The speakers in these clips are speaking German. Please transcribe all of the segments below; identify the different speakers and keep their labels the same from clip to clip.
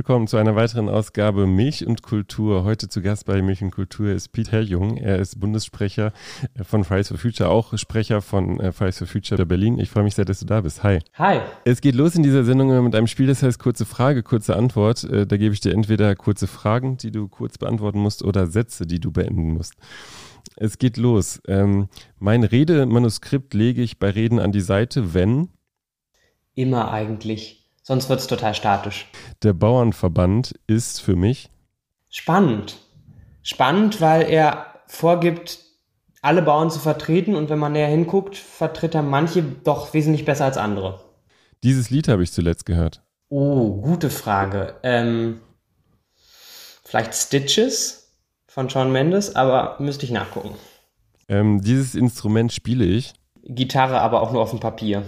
Speaker 1: willkommen zu einer weiteren Ausgabe Milch und Kultur. Heute zu Gast bei Milch und Kultur ist Peter Jung. Er ist Bundessprecher von Fridays for Future, auch Sprecher von äh, Fridays for Future Berlin. Ich freue mich sehr, dass du da bist. Hi.
Speaker 2: Hi.
Speaker 1: Es geht los in dieser Sendung mit einem Spiel, das heißt kurze Frage, kurze Antwort. Äh, da gebe ich dir entweder kurze Fragen, die du kurz beantworten musst, oder Sätze, die du beenden musst. Es geht los. Ähm, mein Redemanuskript lege ich bei Reden an die Seite, wenn?
Speaker 2: Immer eigentlich. Sonst wird es total statisch.
Speaker 1: Der Bauernverband ist für mich
Speaker 2: spannend. Spannend, weil er vorgibt, alle Bauern zu vertreten und wenn man näher hinguckt, vertritt er manche doch wesentlich besser als andere.
Speaker 1: Dieses Lied habe ich zuletzt gehört.
Speaker 2: Oh, gute Frage. Ähm, vielleicht Stitches von Shawn Mendes, aber müsste ich nachgucken.
Speaker 1: Ähm, dieses Instrument spiele ich.
Speaker 2: Gitarre, aber auch nur auf dem Papier.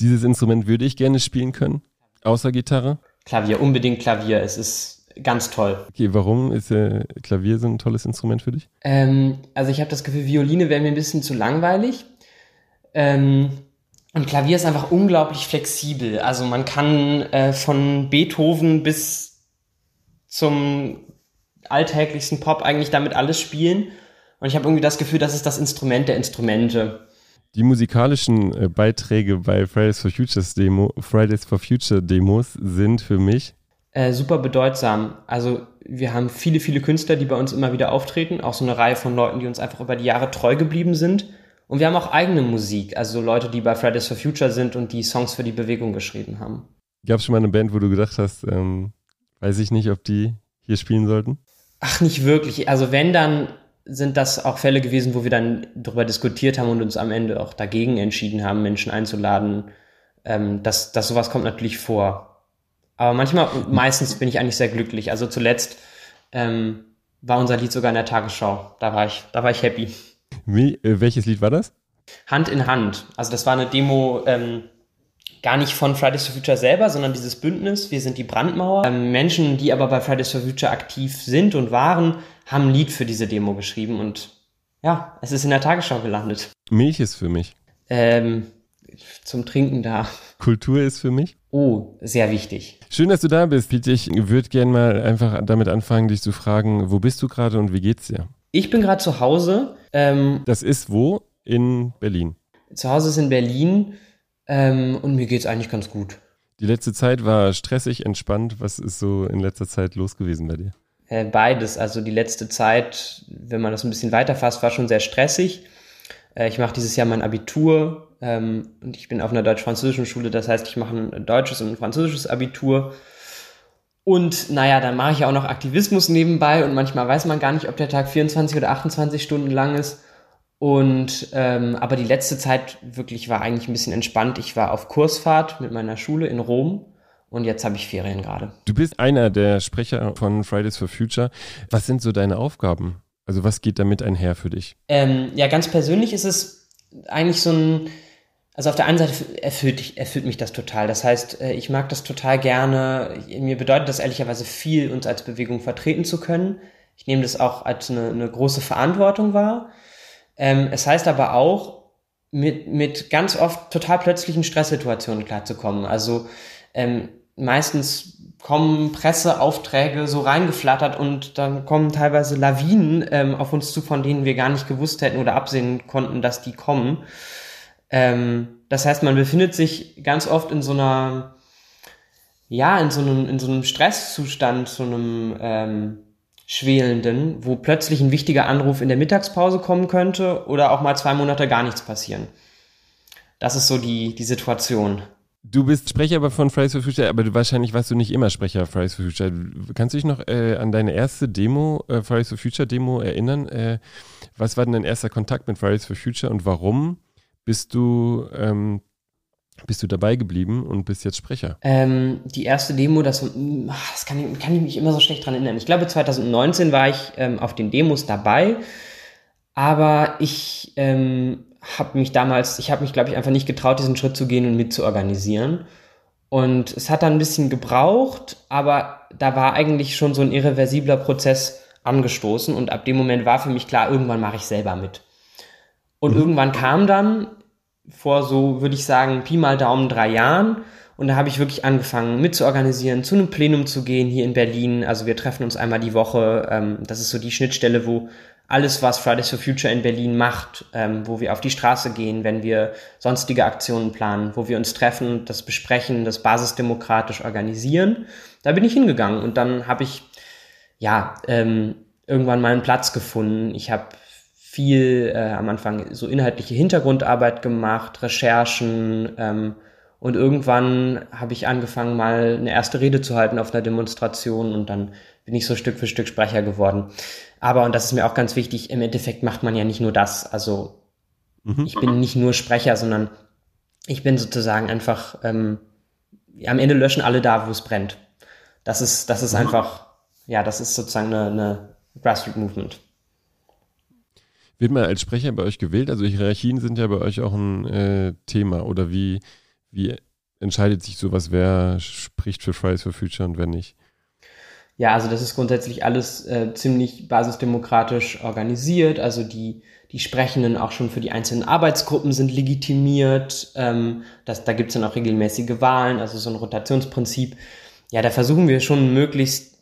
Speaker 1: Dieses Instrument würde ich gerne spielen können. Außer Gitarre?
Speaker 2: Klavier, unbedingt Klavier. Es ist ganz toll.
Speaker 1: Okay, warum ist äh, Klavier so ein tolles Instrument für dich?
Speaker 2: Ähm, also ich habe das Gefühl, Violine wäre mir ein bisschen zu langweilig. Ähm, und Klavier ist einfach unglaublich flexibel. Also man kann äh, von Beethoven bis zum alltäglichsten Pop eigentlich damit alles spielen. Und ich habe irgendwie das Gefühl, das ist das Instrument der Instrumente.
Speaker 1: Die musikalischen äh, Beiträge bei Fridays for Futures Demo, Fridays for Future Demos sind für mich
Speaker 2: äh, super bedeutsam. Also wir haben viele, viele Künstler, die bei uns immer wieder auftreten, auch so eine Reihe von Leuten, die uns einfach über die Jahre treu geblieben sind. Und wir haben auch eigene Musik, also Leute, die bei Fridays for Future sind und die Songs für die Bewegung geschrieben haben.
Speaker 1: Gab es schon mal eine Band, wo du gedacht hast, ähm, weiß ich nicht, ob die hier spielen sollten?
Speaker 2: Ach, nicht wirklich. Also wenn dann sind das auch Fälle gewesen, wo wir dann darüber diskutiert haben und uns am Ende auch dagegen entschieden haben, Menschen einzuladen. Ähm, dass, dass sowas kommt natürlich vor. Aber manchmal, meistens bin ich eigentlich sehr glücklich. Also zuletzt ähm, war unser Lied sogar in der Tagesschau. Da war ich, da war ich happy.
Speaker 1: Wie, äh, welches Lied war das?
Speaker 2: Hand in Hand. Also das war eine Demo ähm, gar nicht von Fridays for Future selber, sondern dieses Bündnis, wir sind die Brandmauer. Ähm, Menschen, die aber bei Fridays for Future aktiv sind und waren, haben ein Lied für diese Demo geschrieben und ja, es ist in der Tagesschau gelandet.
Speaker 1: Milch ist für mich.
Speaker 2: Ähm, zum Trinken da.
Speaker 1: Kultur ist für mich.
Speaker 2: Oh, sehr wichtig.
Speaker 1: Schön, dass du da bist, Pete. Ich würde gerne mal einfach damit anfangen, dich zu fragen, wo bist du gerade und wie geht's dir?
Speaker 2: Ich bin gerade zu Hause. Ähm,
Speaker 1: das ist wo? In Berlin.
Speaker 2: Zu Hause ist in Berlin ähm, und mir geht's eigentlich ganz gut.
Speaker 1: Die letzte Zeit war stressig, entspannt. Was ist so in letzter Zeit los gewesen bei dir?
Speaker 2: Äh, beides. Also die letzte Zeit, wenn man das ein bisschen weiterfasst, war schon sehr stressig. Äh, ich mache dieses Jahr mein Abitur ähm, und ich bin auf einer deutsch-französischen Schule. Das heißt, ich mache ein deutsches und ein französisches Abitur. Und naja, dann mache ich ja auch noch Aktivismus nebenbei und manchmal weiß man gar nicht, ob der Tag 24 oder 28 Stunden lang ist. Und ähm, aber die letzte Zeit wirklich war eigentlich ein bisschen entspannt. Ich war auf Kursfahrt mit meiner Schule in Rom und jetzt habe ich Ferien gerade.
Speaker 1: Du bist einer der Sprecher von Fridays for Future. Was sind so deine Aufgaben? Also was geht damit einher für dich?
Speaker 2: Ähm, ja, ganz persönlich ist es eigentlich so ein, also auf der einen Seite erfüllt, erfüllt mich das total. Das heißt, äh, ich mag das total gerne. Mir bedeutet das ehrlicherweise viel, uns als Bewegung vertreten zu können. Ich nehme das auch als eine, eine große Verantwortung wahr. Ähm, es heißt aber auch, mit, mit ganz oft total plötzlichen Stresssituationen klarzukommen. Also ähm, meistens kommen Presseaufträge so reingeflattert und dann kommen teilweise Lawinen ähm, auf uns zu, von denen wir gar nicht gewusst hätten oder absehen konnten, dass die kommen. Ähm, das heißt, man befindet sich ganz oft in so einer, ja, in so einem, in so einem Stresszustand, so einem ähm, schwelenden, wo plötzlich ein wichtiger Anruf in der Mittagspause kommen könnte oder auch mal zwei Monate gar nichts passieren. Das ist so die, die Situation.
Speaker 1: Du bist Sprecher von Fridays for Future, aber du, wahrscheinlich warst du nicht immer Sprecher Fridays for Future. Kannst du dich noch äh, an deine erste Demo, äh, Fridays for Future Demo erinnern? Äh, was war denn dein erster Kontakt mit Fridays for Future und warum bist du, ähm, bist du dabei geblieben und bist jetzt Sprecher?
Speaker 2: Ähm, die erste Demo, das, das kann, ich, kann ich mich immer so schlecht dran erinnern. Ich glaube, 2019 war ich ähm, auf den Demos dabei, aber ich ähm, habe mich damals, ich habe mich, glaube ich, einfach nicht getraut, diesen Schritt zu gehen und mitzuorganisieren. Und es hat dann ein bisschen gebraucht, aber da war eigentlich schon so ein irreversibler Prozess angestoßen und ab dem Moment war für mich klar, irgendwann mache ich selber mit. Und mhm. irgendwann kam dann vor so, würde ich sagen, Pi mal Daumen drei Jahren Und da habe ich wirklich angefangen mitzuorganisieren, zu einem Plenum zu gehen hier in Berlin. Also wir treffen uns einmal die Woche. Ähm, das ist so die Schnittstelle, wo alles, was Fridays for Future in Berlin macht, ähm, wo wir auf die Straße gehen, wenn wir sonstige Aktionen planen, wo wir uns treffen, das besprechen, das basisdemokratisch organisieren. Da bin ich hingegangen und dann habe ich ja ähm, irgendwann meinen Platz gefunden. Ich habe viel äh, am Anfang so inhaltliche Hintergrundarbeit gemacht, Recherchen ähm, und irgendwann habe ich angefangen, mal eine erste Rede zu halten auf einer Demonstration und dann bin ich so Stück für Stück Sprecher geworden. Aber, und das ist mir auch ganz wichtig, im Endeffekt macht man ja nicht nur das. Also mhm. ich bin nicht nur Sprecher, sondern ich bin sozusagen einfach, ähm, am Ende löschen alle da, wo es brennt. Das ist, das ist mhm. einfach, ja, das ist sozusagen eine, eine Grassroots Movement.
Speaker 1: Wird man als Sprecher bei euch gewählt? Also Hierarchien sind ja bei euch auch ein äh, Thema. Oder wie, wie entscheidet sich sowas, wer spricht für Fridays for Future und wer nicht?
Speaker 2: Ja, also das ist grundsätzlich alles äh, ziemlich basisdemokratisch organisiert. Also die, die Sprechenden auch schon für die einzelnen Arbeitsgruppen sind legitimiert. Ähm, das, da gibt's dann auch regelmäßige Wahlen, also so ein Rotationsprinzip. Ja, da versuchen wir schon möglichst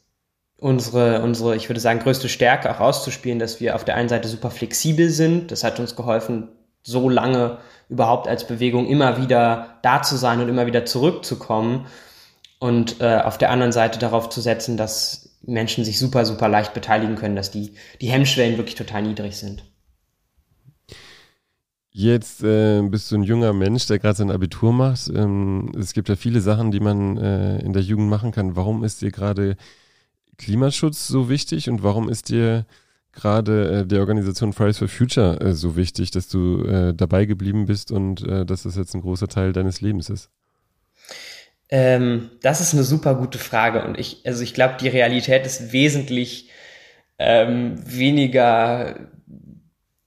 Speaker 2: unsere, unsere, ich würde sagen, größte Stärke auch auszuspielen, dass wir auf der einen Seite super flexibel sind. Das hat uns geholfen, so lange überhaupt als Bewegung immer wieder da zu sein und immer wieder zurückzukommen. Und äh, auf der anderen Seite darauf zu setzen, dass Menschen sich super, super leicht beteiligen können, dass die, die Hemmschwellen wirklich total niedrig sind.
Speaker 1: Jetzt äh, bist du ein junger Mensch, der gerade sein Abitur macht. Ähm, es gibt ja viele Sachen, die man äh, in der Jugend machen kann. Warum ist dir gerade Klimaschutz so wichtig und warum ist dir gerade äh, der Organisation Fridays for Future äh, so wichtig, dass du äh, dabei geblieben bist und äh, dass das jetzt ein großer Teil deines Lebens ist?
Speaker 2: Ähm, das ist eine super gute Frage und ich, also ich glaube, die Realität ist wesentlich ähm, weniger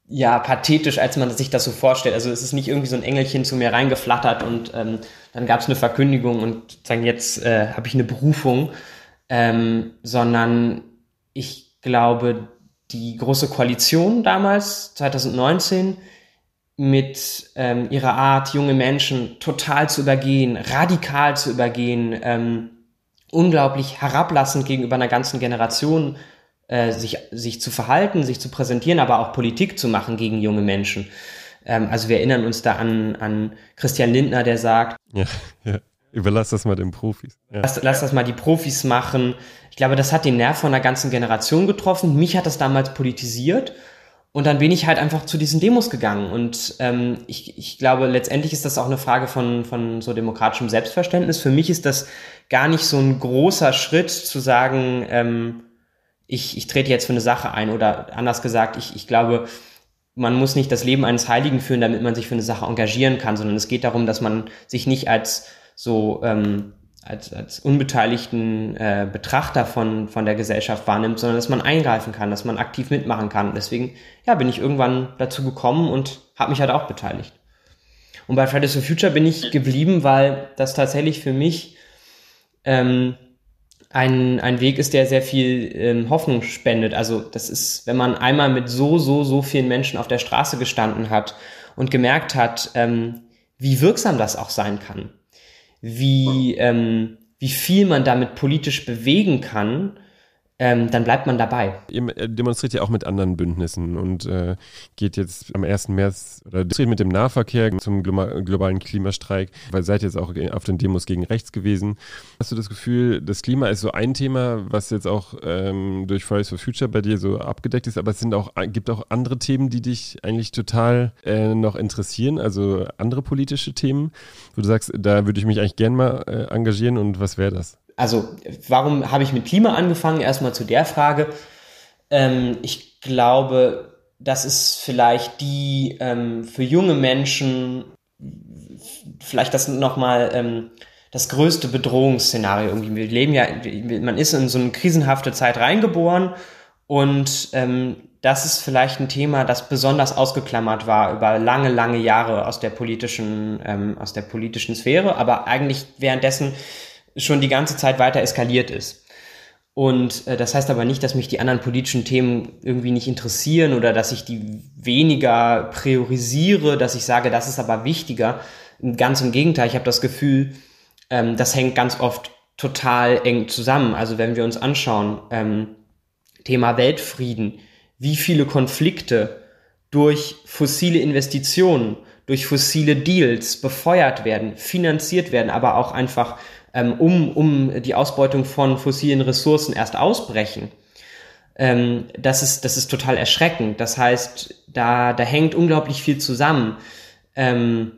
Speaker 2: ja, pathetisch, als man sich das so vorstellt. Also es ist nicht irgendwie so ein Engelchen zu mir reingeflattert und ähm, dann gab es eine Verkündigung und sagen, jetzt äh, habe ich eine Berufung, ähm, sondern ich glaube, die große Koalition damals, 2019, mit ähm, ihrer Art, junge Menschen total zu übergehen, radikal zu übergehen, ähm, unglaublich herablassend gegenüber einer ganzen Generation äh, sich, sich zu verhalten, sich zu präsentieren, aber auch Politik zu machen gegen junge Menschen. Ähm, also wir erinnern uns da an, an Christian Lindner, der sagt,
Speaker 1: ja, ja. Überlass das mal den Profis.
Speaker 2: Ja. Lass, lass das mal die Profis machen. Ich glaube, das hat den Nerv von einer ganzen Generation getroffen. Mich hat das damals politisiert. Und dann bin ich halt einfach zu diesen Demos gegangen. Und ähm, ich, ich glaube, letztendlich ist das auch eine Frage von, von so demokratischem Selbstverständnis. Für mich ist das gar nicht so ein großer Schritt zu sagen, ähm, ich, ich trete jetzt für eine Sache ein. Oder anders gesagt, ich, ich glaube, man muss nicht das Leben eines Heiligen führen, damit man sich für eine Sache engagieren kann, sondern es geht darum, dass man sich nicht als so ähm, als, als unbeteiligten äh, Betrachter von, von der Gesellschaft wahrnimmt, sondern dass man eingreifen kann, dass man aktiv mitmachen kann. Deswegen ja, bin ich irgendwann dazu gekommen und habe mich halt auch beteiligt. Und bei Fridays for Future bin ich geblieben, weil das tatsächlich für mich ähm, ein, ein Weg ist, der sehr viel ähm, Hoffnung spendet. Also das ist, wenn man einmal mit so, so, so vielen Menschen auf der Straße gestanden hat und gemerkt hat, ähm, wie wirksam das auch sein kann wie, ähm, wie viel man damit politisch bewegen kann, ähm, dann bleibt man dabei.
Speaker 1: Ihr äh, demonstriert ja auch mit anderen Bündnissen und äh, geht jetzt am 1. März oder demonstriert mit dem Nahverkehr zum globalen Klimastreik, weil seid jetzt auch auf den Demos gegen rechts gewesen. Hast du das Gefühl, das Klima ist so ein Thema, was jetzt auch ähm, durch Fridays for Future bei dir so abgedeckt ist, aber es sind auch, gibt auch andere Themen, die dich eigentlich total äh, noch interessieren, also andere politische Themen, wo du sagst, da würde ich mich eigentlich gern mal äh, engagieren und was wäre das?
Speaker 2: Also warum habe ich mit Klima angefangen? Erstmal zu der Frage. Ähm, ich glaube, das ist vielleicht die ähm, für junge Menschen vielleicht das nochmal ähm, das größte Bedrohungsszenario irgendwie. Wir leben ja, man ist in so eine krisenhafte Zeit reingeboren und ähm, das ist vielleicht ein Thema, das besonders ausgeklammert war über lange, lange Jahre aus der politischen, ähm, aus der politischen Sphäre, aber eigentlich währenddessen schon die ganze Zeit weiter eskaliert ist. Und äh, das heißt aber nicht, dass mich die anderen politischen Themen irgendwie nicht interessieren oder dass ich die weniger priorisiere, dass ich sage, das ist aber wichtiger. Ganz im Gegenteil, ich habe das Gefühl, ähm, das hängt ganz oft total eng zusammen. Also wenn wir uns anschauen, ähm, Thema Weltfrieden, wie viele Konflikte durch fossile Investitionen, durch fossile Deals befeuert werden, finanziert werden, aber auch einfach ähm, um, um die Ausbeutung von fossilen Ressourcen erst ausbrechen. Ähm, das, ist, das ist total erschreckend. Das heißt, da, da hängt unglaublich viel zusammen. Ähm,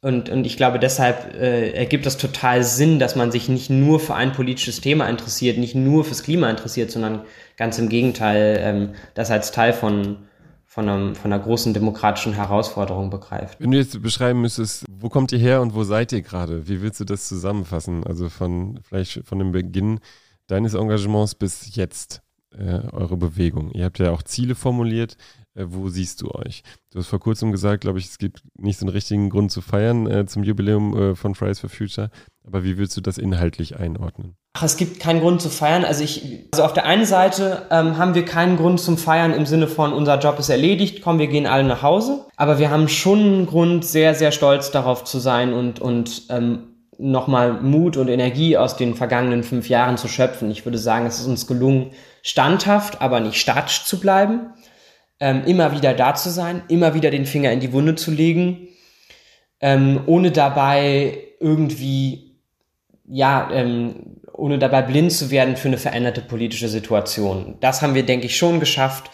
Speaker 2: und, und ich glaube, deshalb äh, ergibt das total Sinn, dass man sich nicht nur für ein politisches Thema interessiert, nicht nur fürs Klima interessiert, sondern ganz im Gegenteil, ähm, das als Teil von, von, einem, von einer großen demokratischen Herausforderung begreift.
Speaker 1: Wenn du jetzt beschreiben müsstest, wo kommt ihr her und wo seid ihr gerade? Wie willst du das zusammenfassen? Also von vielleicht von dem Beginn deines Engagements bis jetzt, äh, eure Bewegung. Ihr habt ja auch Ziele formuliert. Äh, wo siehst du euch? Du hast vor kurzem gesagt, glaube ich, es gibt nicht so einen richtigen Grund zu feiern äh, zum Jubiläum äh, von Fridays for Future. Aber wie willst du das inhaltlich einordnen?
Speaker 2: Ach, es gibt keinen Grund zu feiern. Also ich, also auf der einen Seite ähm, haben wir keinen Grund zum Feiern im Sinne von unser Job ist erledigt, komm, wir gehen alle nach Hause. Aber wir haben schon einen Grund, sehr, sehr stolz darauf zu sein und und ähm, nochmal Mut und Energie aus den vergangenen fünf Jahren zu schöpfen. Ich würde sagen, es ist uns gelungen, standhaft, aber nicht statisch zu bleiben ähm, immer wieder da zu sein, immer wieder den Finger in die Wunde zu legen, ähm, ohne dabei irgendwie, ja, ähm, ohne dabei blind zu werden für eine veränderte politische Situation. Das haben wir, denke ich, schon geschafft,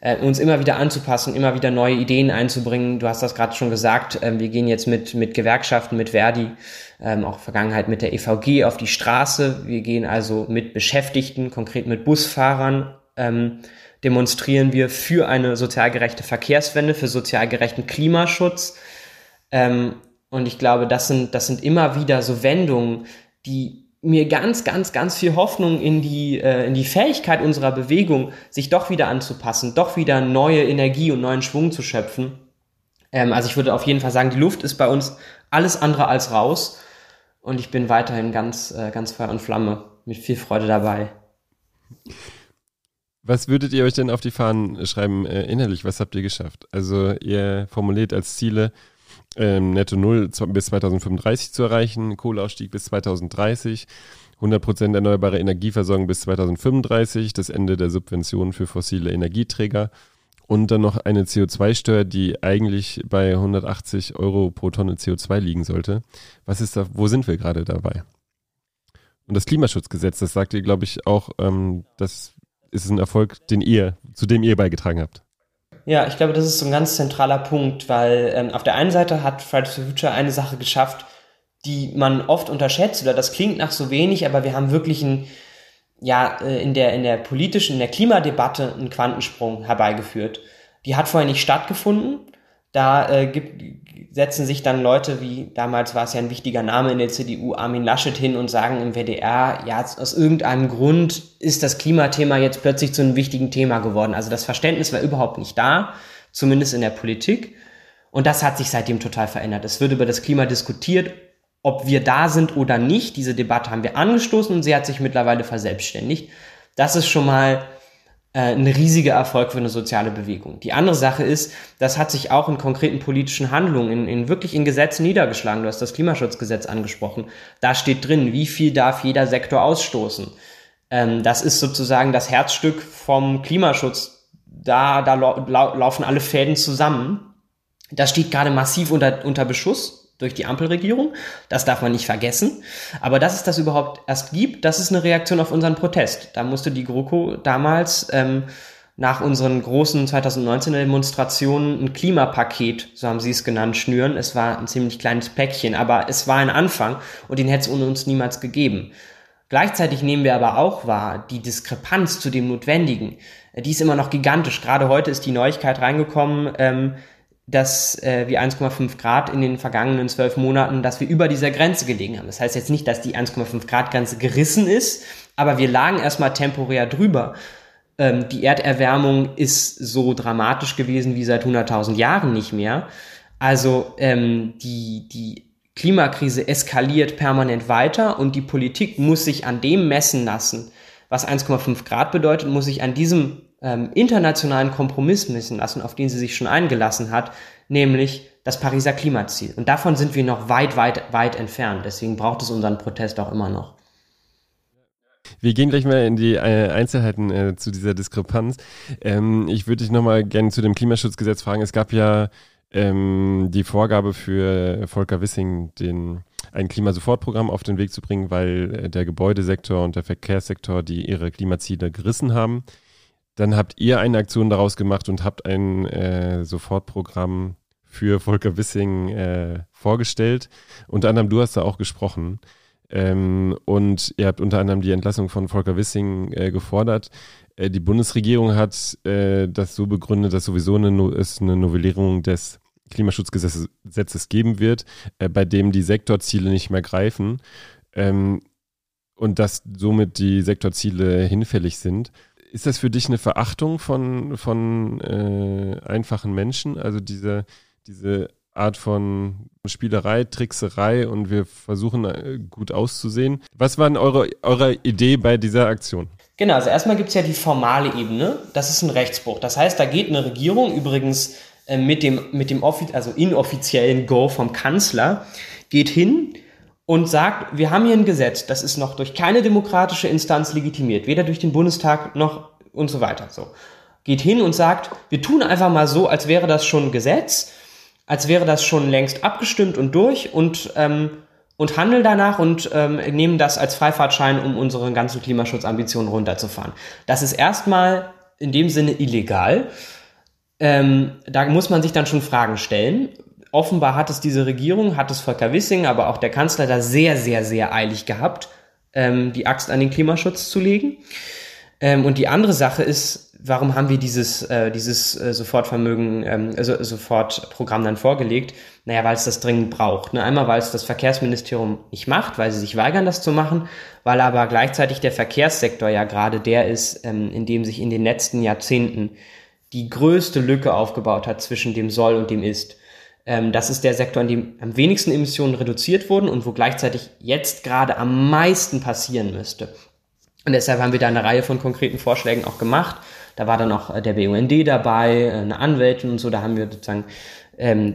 Speaker 2: äh, uns immer wieder anzupassen, immer wieder neue Ideen einzubringen. Du hast das gerade schon gesagt, äh, wir gehen jetzt mit, mit Gewerkschaften, mit Verdi, ähm, auch Vergangenheit mit der EVG auf die Straße. Wir gehen also mit Beschäftigten, konkret mit Busfahrern, ähm, demonstrieren wir für eine sozial gerechte Verkehrswende, für sozial gerechten Klimaschutz. Ähm, und ich glaube, das sind, das sind immer wieder so Wendungen, die mir ganz, ganz, ganz viel Hoffnung in die, äh, in die Fähigkeit unserer Bewegung, sich doch wieder anzupassen, doch wieder neue Energie und neuen Schwung zu schöpfen. Ähm, also ich würde auf jeden Fall sagen, die Luft ist bei uns alles andere als raus. Und ich bin weiterhin ganz, äh, ganz Feuer und Flamme mit viel Freude dabei.
Speaker 1: Was würdet ihr euch denn auf die Fahnen schreiben äh, innerlich? Was habt ihr geschafft? Also ihr formuliert als Ziele ähm, Netto Null bis 2035 zu erreichen, Kohleausstieg bis 2030, 100% erneuerbare Energieversorgung bis 2035, das Ende der Subventionen für fossile Energieträger und dann noch eine CO2-Steuer, die eigentlich bei 180 Euro pro Tonne CO2 liegen sollte. Was ist da, wo sind wir gerade dabei? Und das Klimaschutzgesetz, das sagt ihr, glaube ich, auch, ähm, dass ist ein Erfolg, den ihr, zu dem ihr beigetragen habt.
Speaker 2: Ja, ich glaube, das ist so ein ganz zentraler Punkt, weil ähm, auf der einen Seite hat Fridays for Future eine Sache geschafft, die man oft unterschätzt, oder das klingt nach so wenig, aber wir haben wirklich ein, ja, äh, in der, in der politischen, in der Klimadebatte einen Quantensprung herbeigeführt. Die hat vorher nicht stattgefunden. Da äh, gibt, setzen sich dann Leute wie, damals war es ja ein wichtiger Name in der CDU, Armin Laschet hin und sagen im WDR, ja, aus irgendeinem Grund ist das Klimathema jetzt plötzlich zu einem wichtigen Thema geworden. Also das Verständnis war überhaupt nicht da, zumindest in der Politik. Und das hat sich seitdem total verändert. Es wird über das Klima diskutiert, ob wir da sind oder nicht. Diese Debatte haben wir angestoßen und sie hat sich mittlerweile verselbstständigt. Das ist schon mal ein riesiger Erfolg für eine soziale Bewegung. Die andere Sache ist, das hat sich auch in konkreten politischen Handlungen, in, in wirklich in Gesetzen niedergeschlagen. Du hast das Klimaschutzgesetz angesprochen. Da steht drin, wie viel darf jeder Sektor ausstoßen. Ähm, das ist sozusagen das Herzstück vom Klimaschutz. Da, da lau laufen alle Fäden zusammen. Das steht gerade massiv unter, unter Beschuss durch die Ampelregierung. Das darf man nicht vergessen. Aber dass es das überhaupt erst gibt, das ist eine Reaktion auf unseren Protest. Da musste die GroKo damals ähm, nach unseren großen 2019er Demonstrationen ein Klimapaket, so haben sie es genannt, schnüren. Es war ein ziemlich kleines Päckchen, aber es war ein Anfang und den hätte es ohne uns niemals gegeben. Gleichzeitig nehmen wir aber auch wahr, die Diskrepanz zu dem Notwendigen, die ist immer noch gigantisch. Gerade heute ist die Neuigkeit reingekommen, ähm, dass äh, wir 1,5 Grad in den vergangenen zwölf Monaten, dass wir über dieser Grenze gelegen haben. Das heißt jetzt nicht, dass die 1,5 Grad Grenze gerissen ist, aber wir lagen erstmal temporär drüber. Ähm, die Erderwärmung ist so dramatisch gewesen wie seit 100.000 Jahren nicht mehr. Also ähm, die, die Klimakrise eskaliert permanent weiter und die Politik muss sich an dem messen lassen, was 1,5 Grad bedeutet, muss sich an diesem ähm, internationalen Kompromiss messen lassen, auf den sie sich schon eingelassen hat, nämlich das Pariser Klimaziel. Und davon sind wir noch weit, weit, weit entfernt. Deswegen braucht es unseren Protest auch immer noch.
Speaker 1: Wir gehen gleich mal in die äh, Einzelheiten äh, zu dieser Diskrepanz. Ähm, ich würde dich nochmal gerne zu dem Klimaschutzgesetz fragen. Es gab ja ähm, die Vorgabe für Volker Wissing, den, ein Klimasofortprogramm auf den Weg zu bringen, weil äh, der Gebäudesektor und der Verkehrssektor, die ihre Klimaziele gerissen haben. Dann habt ihr eine Aktion daraus gemacht und habt ein äh, Sofortprogramm für Volker Wissing äh, vorgestellt. Unter anderem du hast da auch gesprochen. Ähm, und ihr habt unter anderem die Entlassung von Volker Wissing äh, gefordert. Äh, die Bundesregierung hat äh, das so begründet, dass sowieso eine, no es eine Novellierung des Klimaschutzgesetzes geben wird, äh, bei dem die Sektorziele nicht mehr greifen ähm, und dass somit die Sektorziele hinfällig sind. Ist das für dich eine Verachtung von, von äh, einfachen Menschen? Also diese, diese Art von Spielerei, Trickserei und wir versuchen äh, gut auszusehen. Was war denn eure, eure Idee bei dieser Aktion?
Speaker 2: Genau, also erstmal gibt es ja die formale Ebene. Das ist ein Rechtsbruch. Das heißt, da geht eine Regierung übrigens äh, mit dem, mit dem also inoffiziellen Go vom Kanzler, geht hin und sagt, wir haben hier ein Gesetz, das ist noch durch keine demokratische Instanz legitimiert, weder durch den Bundestag noch und so weiter. So. Geht hin und sagt, wir tun einfach mal so, als wäre das schon ein Gesetz als wäre das schon längst abgestimmt und durch und, ähm, und handeln danach und ähm, nehmen das als Freifahrtschein, um unsere ganzen Klimaschutzambitionen runterzufahren. Das ist erstmal in dem Sinne illegal. Ähm, da muss man sich dann schon Fragen stellen. Offenbar hat es diese Regierung, hat es Volker Wissing, aber auch der Kanzler da sehr, sehr, sehr eilig gehabt, ähm, die Axt an den Klimaschutz zu legen. Ähm, und die andere Sache ist, warum haben wir dieses, äh, dieses äh, Sofortvermögen, ähm, also Sofortprogramm dann vorgelegt? Naja, weil es das dringend braucht. Ne? Einmal, weil es das Verkehrsministerium nicht macht, weil sie sich weigern, das zu machen, weil aber gleichzeitig der Verkehrssektor ja gerade der ist, ähm, in dem sich in den letzten Jahrzehnten die größte Lücke aufgebaut hat zwischen dem Soll und dem Ist. Ähm, das ist der Sektor, in dem am wenigsten Emissionen reduziert wurden und wo gleichzeitig jetzt gerade am meisten passieren müsste. Und deshalb haben wir da eine Reihe von konkreten Vorschlägen auch gemacht. Da war dann auch äh, der BUND dabei, äh, eine Anwältin und so. Da haben wir sozusagen ähm,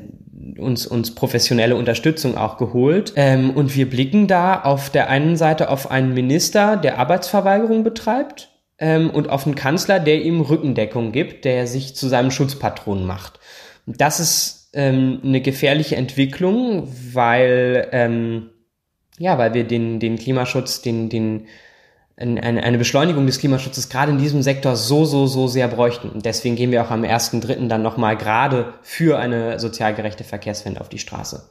Speaker 2: uns, uns professionelle Unterstützung auch geholt. Ähm, und wir blicken da auf der einen Seite auf einen Minister, der Arbeitsverweigerung betreibt ähm, und auf einen Kanzler, der ihm Rückendeckung gibt, der sich zu seinem Schutzpatron macht. Das ist ähm, eine gefährliche Entwicklung, weil, ähm, ja, weil wir den, den Klimaschutz, den, den eine, Beschleunigung des Klimaschutzes gerade in diesem Sektor so, so, so sehr bräuchten. Deswegen gehen wir auch am 1.3. dann nochmal gerade für eine sozial gerechte Verkehrswende auf die Straße.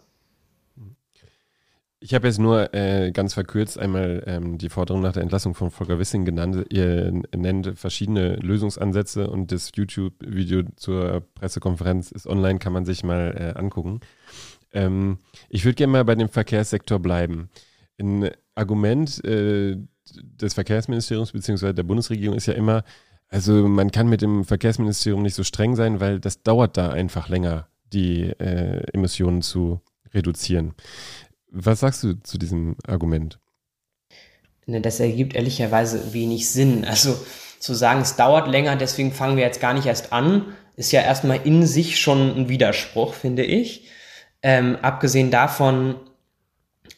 Speaker 1: Ich habe jetzt nur äh, ganz verkürzt einmal ähm, die Forderung nach der Entlassung von Volker Wissing genannt. Ihr nennt verschiedene Lösungsansätze und das YouTube-Video zur Pressekonferenz ist online, kann man sich mal äh, angucken. Ähm, ich würde gerne mal bei dem Verkehrssektor bleiben. Ein Argument, äh, des Verkehrsministeriums bzw. der Bundesregierung ist ja immer, also man kann mit dem Verkehrsministerium nicht so streng sein, weil das dauert da einfach länger, die äh, Emissionen zu reduzieren. Was sagst du zu diesem Argument?
Speaker 2: Ne, das ergibt ehrlicherweise wenig Sinn. Also zu sagen, es dauert länger, deswegen fangen wir jetzt gar nicht erst an, ist ja erstmal in sich schon ein Widerspruch, finde ich. Ähm, abgesehen davon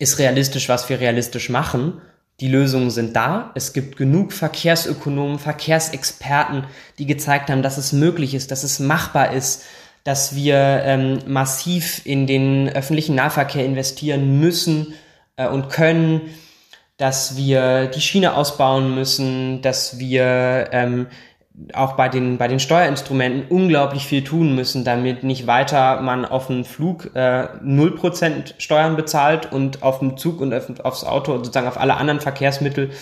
Speaker 2: ist realistisch, was wir realistisch machen. Die Lösungen sind da. Es gibt genug Verkehrsökonomen, Verkehrsexperten, die gezeigt haben, dass es möglich ist, dass es machbar ist, dass wir ähm, massiv in den öffentlichen Nahverkehr investieren müssen äh, und können, dass wir die Schiene ausbauen müssen, dass wir ähm, auch bei den, bei den Steuerinstrumenten unglaublich viel tun müssen, damit nicht weiter man auf einen Flug äh, 0% Steuern bezahlt und auf den Zug und auf, aufs Auto und sozusagen auf alle anderen Verkehrsmittel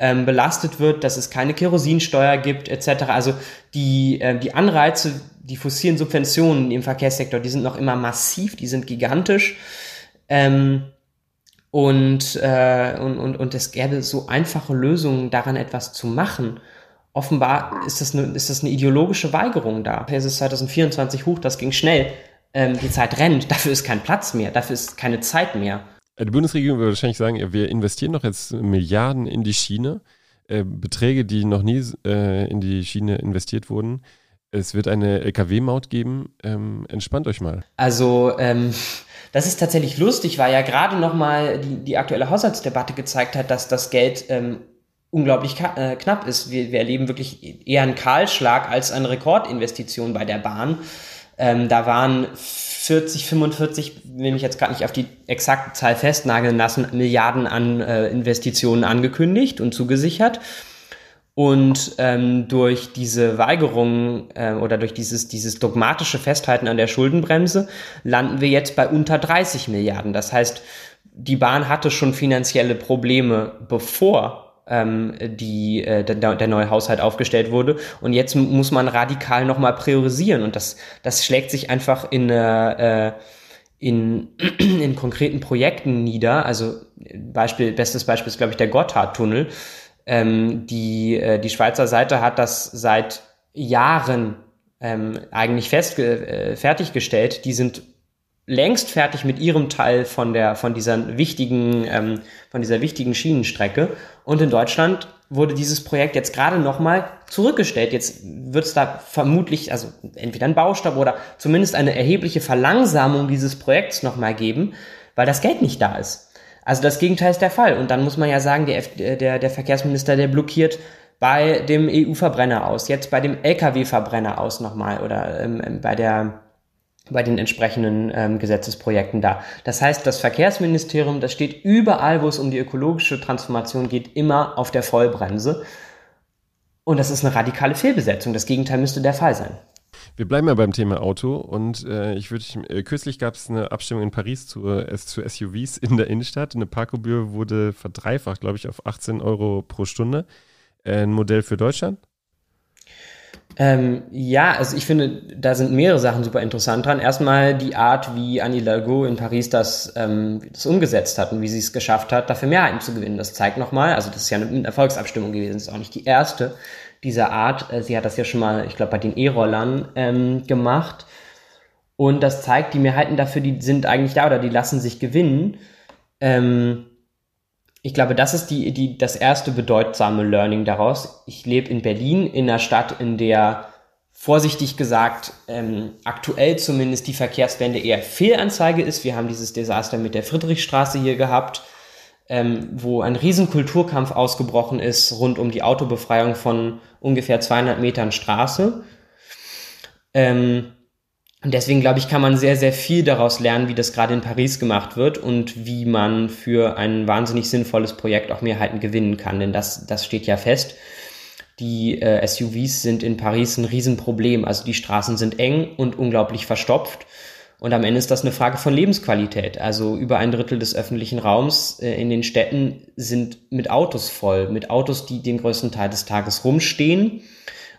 Speaker 2: ähm, belastet wird, dass es keine Kerosinsteuer gibt etc. Also die, äh, die Anreize, die fossilen Subventionen im Verkehrssektor, die sind noch immer massiv, die sind gigantisch. Ähm, und, äh, und, und, und es gäbe so einfache Lösungen, daran etwas zu machen offenbar ist das, eine, ist das eine ideologische Weigerung da. Es ist 2024 hoch, das ging schnell. Ähm, die Zeit rennt, dafür ist kein Platz mehr, dafür ist keine Zeit mehr.
Speaker 1: Die Bundesregierung würde wahrscheinlich sagen, wir investieren doch jetzt Milliarden in die Schiene, äh, Beträge, die noch nie äh, in die Schiene investiert wurden. Es wird eine LKW-Maut geben. Ähm, entspannt euch mal.
Speaker 2: Also, ähm, das ist tatsächlich lustig, weil ja gerade nochmal die, die aktuelle Haushaltsdebatte gezeigt hat, dass das Geld ähm, unglaublich äh, knapp ist. Wir, wir erleben wirklich eher einen Kahlschlag als eine Rekordinvestition bei der Bahn. Ähm, da waren 40, 45, will mich jetzt gerade nicht auf die exakte Zahl festnageln lassen, Milliarden an äh, Investitionen angekündigt und zugesichert. Und ähm, durch diese Weigerung äh, oder durch dieses, dieses dogmatische Festhalten an der Schuldenbremse landen wir jetzt bei unter 30 Milliarden. Das heißt, die Bahn hatte schon finanzielle Probleme, bevor ähm, die, äh, der, neue Haushalt aufgestellt wurde. Und jetzt muss man radikal nochmal priorisieren. Und das, das schlägt sich einfach in, äh, in, in konkreten Projekten nieder. Also Beispiel, bestes Beispiel ist, glaube ich, der Gotthardtunnel. Ähm, die, äh, die Schweizer Seite hat das seit Jahren ähm, eigentlich fest, äh, fertiggestellt. Die sind längst fertig mit ihrem Teil von der von dieser wichtigen ähm, von dieser wichtigen Schienenstrecke und in Deutschland wurde dieses Projekt jetzt gerade nochmal zurückgestellt. Jetzt wird es da vermutlich, also entweder ein Baustab oder zumindest eine erhebliche Verlangsamung dieses Projekts nochmal geben, weil das Geld nicht da ist. Also das Gegenteil ist der Fall. Und dann muss man ja sagen, der, der, der Verkehrsminister, der blockiert bei dem EU-Verbrenner aus, jetzt bei dem Lkw-Verbrenner aus nochmal oder ähm, bei der bei den entsprechenden ähm, Gesetzesprojekten da. Das heißt, das Verkehrsministerium, das steht überall, wo es um die ökologische Transformation geht, immer auf der Vollbremse. Und das ist eine radikale Fehlbesetzung. Das Gegenteil müsste der Fall sein.
Speaker 1: Wir bleiben ja beim Thema Auto und äh, ich würde äh, kürzlich gab es eine Abstimmung in Paris zu, äh, zu SUVs in der Innenstadt. Eine Parkgebühr wurde verdreifacht, glaube ich, auf 18 Euro pro Stunde. Äh, ein Modell für Deutschland?
Speaker 2: Ähm, ja, also ich finde, da sind mehrere Sachen super interessant dran. Erstmal die Art, wie Annie Hidalgo in Paris das, ähm, das umgesetzt hat und wie sie es geschafft hat, dafür Mehrheiten zu gewinnen. Das zeigt nochmal, also das ist ja eine Erfolgsabstimmung gewesen, das ist auch nicht die erste dieser Art. Äh, sie hat das ja schon mal, ich glaube, bei den E-Rollern ähm, gemacht. Und das zeigt, die Mehrheiten dafür, die sind eigentlich da oder die lassen sich gewinnen. Ähm, ich glaube, das ist die, die, das erste bedeutsame Learning daraus. Ich lebe in Berlin, in einer Stadt, in der vorsichtig gesagt ähm, aktuell zumindest die Verkehrswende eher Fehlanzeige ist. Wir haben dieses Desaster mit der Friedrichstraße hier gehabt, ähm, wo ein Riesenkulturkampf ausgebrochen ist rund um die Autobefreiung von ungefähr 200 Metern Straße. Ähm, und deswegen glaube ich, kann man sehr, sehr viel daraus lernen, wie das gerade in Paris gemacht wird und wie man für ein wahnsinnig sinnvolles Projekt auch Mehrheiten gewinnen kann. Denn das, das steht ja fest. Die äh, SUVs sind in Paris ein Riesenproblem. Also die Straßen sind eng und unglaublich verstopft. Und am Ende ist das eine Frage von Lebensqualität. Also über ein Drittel des öffentlichen Raums äh, in den Städten sind mit Autos voll. Mit Autos, die den größten Teil des Tages rumstehen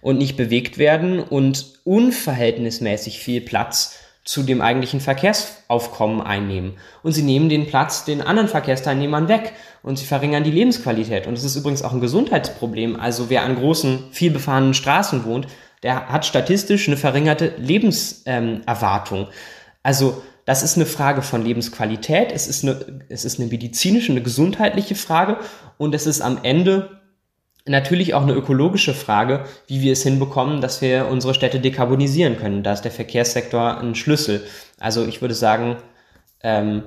Speaker 2: und nicht bewegt werden und unverhältnismäßig viel Platz zu dem eigentlichen Verkehrsaufkommen einnehmen. Und sie nehmen den Platz den anderen Verkehrsteilnehmern weg und sie verringern die Lebensqualität. Und es ist übrigens auch ein Gesundheitsproblem. Also wer an großen, vielbefahrenen Straßen wohnt, der hat statistisch eine verringerte Lebenserwartung. also das ist eine Frage von Lebensqualität, es ist eine, es ist eine medizinische, eine gesundheitliche Frage und es ist am Ende natürlich auch eine ökologische Frage, wie wir es hinbekommen, dass wir unsere Städte dekarbonisieren können. Da ist der Verkehrssektor ein Schlüssel. Also ich würde sagen, ähm,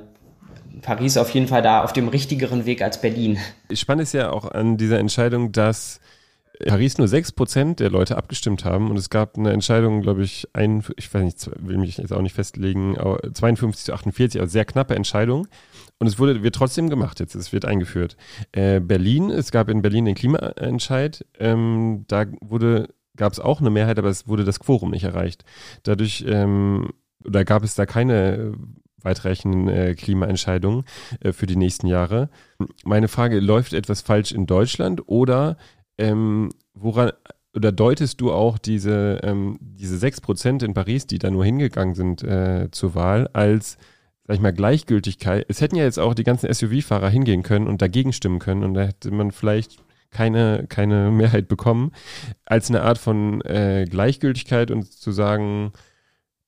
Speaker 2: Paris auf jeden Fall da auf dem richtigeren Weg als Berlin.
Speaker 1: Spannend ist ja auch an dieser Entscheidung, dass Paris nur 6% der Leute abgestimmt haben und es gab eine Entscheidung, glaube ich, ein, ich weiß nicht, will mich jetzt auch nicht festlegen, 52 zu 48, also sehr knappe Entscheidung. Und es wurde, wird trotzdem gemacht jetzt, es wird eingeführt. Äh, Berlin, es gab in Berlin den Klimaentscheid, ähm, da wurde, gab es auch eine Mehrheit, aber es wurde das Quorum nicht erreicht. Dadurch, ähm, oder gab es da keine weitreichenden äh, Klimaentscheidungen äh, für die nächsten Jahre. Meine Frage, läuft etwas falsch in Deutschland oder ähm, woran oder deutest du auch diese, ähm, diese 6% in Paris, die da nur hingegangen sind äh, zur Wahl, als sag ich mal, Gleichgültigkeit. Es hätten ja jetzt auch die ganzen SUV-Fahrer hingehen können und dagegen stimmen können und da hätte man vielleicht keine, keine Mehrheit bekommen, als eine Art von äh, Gleichgültigkeit und zu sagen,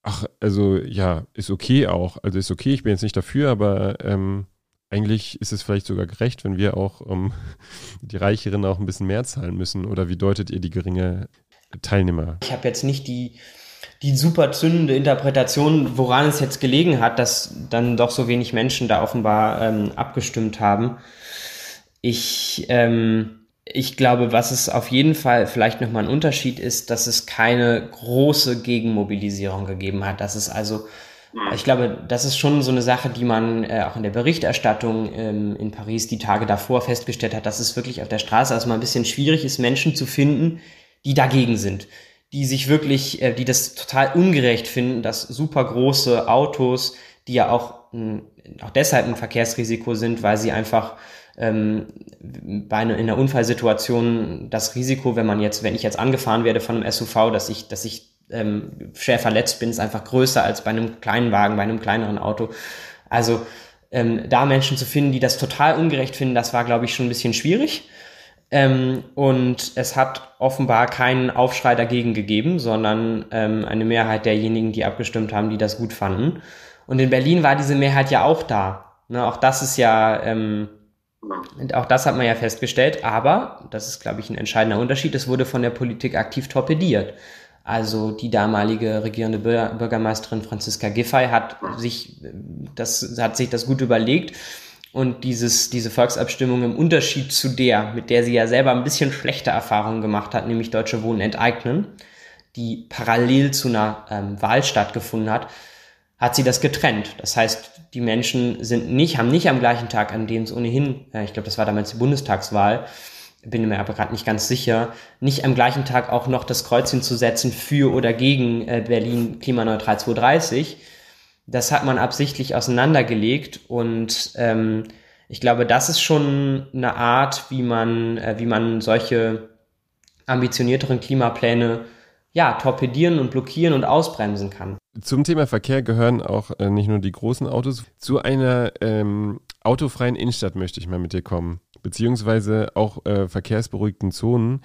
Speaker 1: ach, also ja, ist okay auch. Also ist okay, ich bin jetzt nicht dafür, aber ähm, eigentlich ist es vielleicht sogar gerecht, wenn wir auch um, die Reicheren auch ein bisschen mehr zahlen müssen. Oder wie deutet ihr die geringe Teilnehmer?
Speaker 2: Ich habe jetzt nicht die, die super zündende Interpretation, woran es jetzt gelegen hat, dass dann doch so wenig Menschen da offenbar ähm, abgestimmt haben. Ich, ähm, ich glaube, was es auf jeden Fall vielleicht nochmal ein Unterschied ist, dass es keine große Gegenmobilisierung gegeben hat. Dass es also ich glaube, das ist schon so eine Sache, die man äh, auch in der Berichterstattung ähm, in Paris die Tage davor festgestellt hat, dass es wirklich auf der Straße erstmal ein bisschen schwierig ist, Menschen zu finden, die dagegen sind. Die sich wirklich, äh, die das total ungerecht finden, dass super große Autos, die ja auch, mh, auch deshalb ein Verkehrsrisiko sind, weil sie einfach ähm, bei einer, in einer Unfallsituation das Risiko, wenn man jetzt, wenn ich jetzt angefahren werde von einem SUV, dass ich, dass ich ähm, schwer verletzt bin, ist einfach größer als bei einem kleinen Wagen, bei einem kleineren Auto. Also ähm, da Menschen zu finden, die das total ungerecht finden, das war, glaube ich, schon ein bisschen schwierig. Ähm, und es hat offenbar keinen Aufschrei dagegen gegeben, sondern ähm, eine Mehrheit derjenigen, die abgestimmt haben, die das gut fanden. Und in Berlin war diese Mehrheit ja auch da. Ne, auch das ist ja, ähm, auch das hat man ja festgestellt, aber, das ist, glaube ich, ein entscheidender Unterschied, es wurde von der Politik aktiv torpediert. Also die damalige regierende Bürgermeisterin Franziska Giffey hat sich das, hat sich das gut überlegt und dieses, diese Volksabstimmung im Unterschied zu der, mit der sie ja selber ein bisschen schlechte Erfahrungen gemacht hat, nämlich Deutsche Wohnen enteignen, die parallel zu einer ähm, Wahl stattgefunden hat, hat sie das getrennt. Das heißt, die Menschen sind nicht, haben nicht am gleichen Tag, an dem es ohnehin, äh, ich glaube, das war damals die Bundestagswahl, bin mir aber gerade nicht ganz sicher, nicht am gleichen Tag auch noch das Kreuzchen zu setzen für oder gegen äh, Berlin klimaneutral 2030. Das hat man absichtlich auseinandergelegt und ähm, ich glaube, das ist schon eine Art, wie man, äh, wie man solche ambitionierteren Klimapläne ja, torpedieren und blockieren und ausbremsen kann.
Speaker 1: Zum Thema Verkehr gehören auch äh, nicht nur die großen Autos. Zu einer ähm, autofreien Innenstadt möchte ich mal mit dir kommen beziehungsweise auch äh, verkehrsberuhigten Zonen.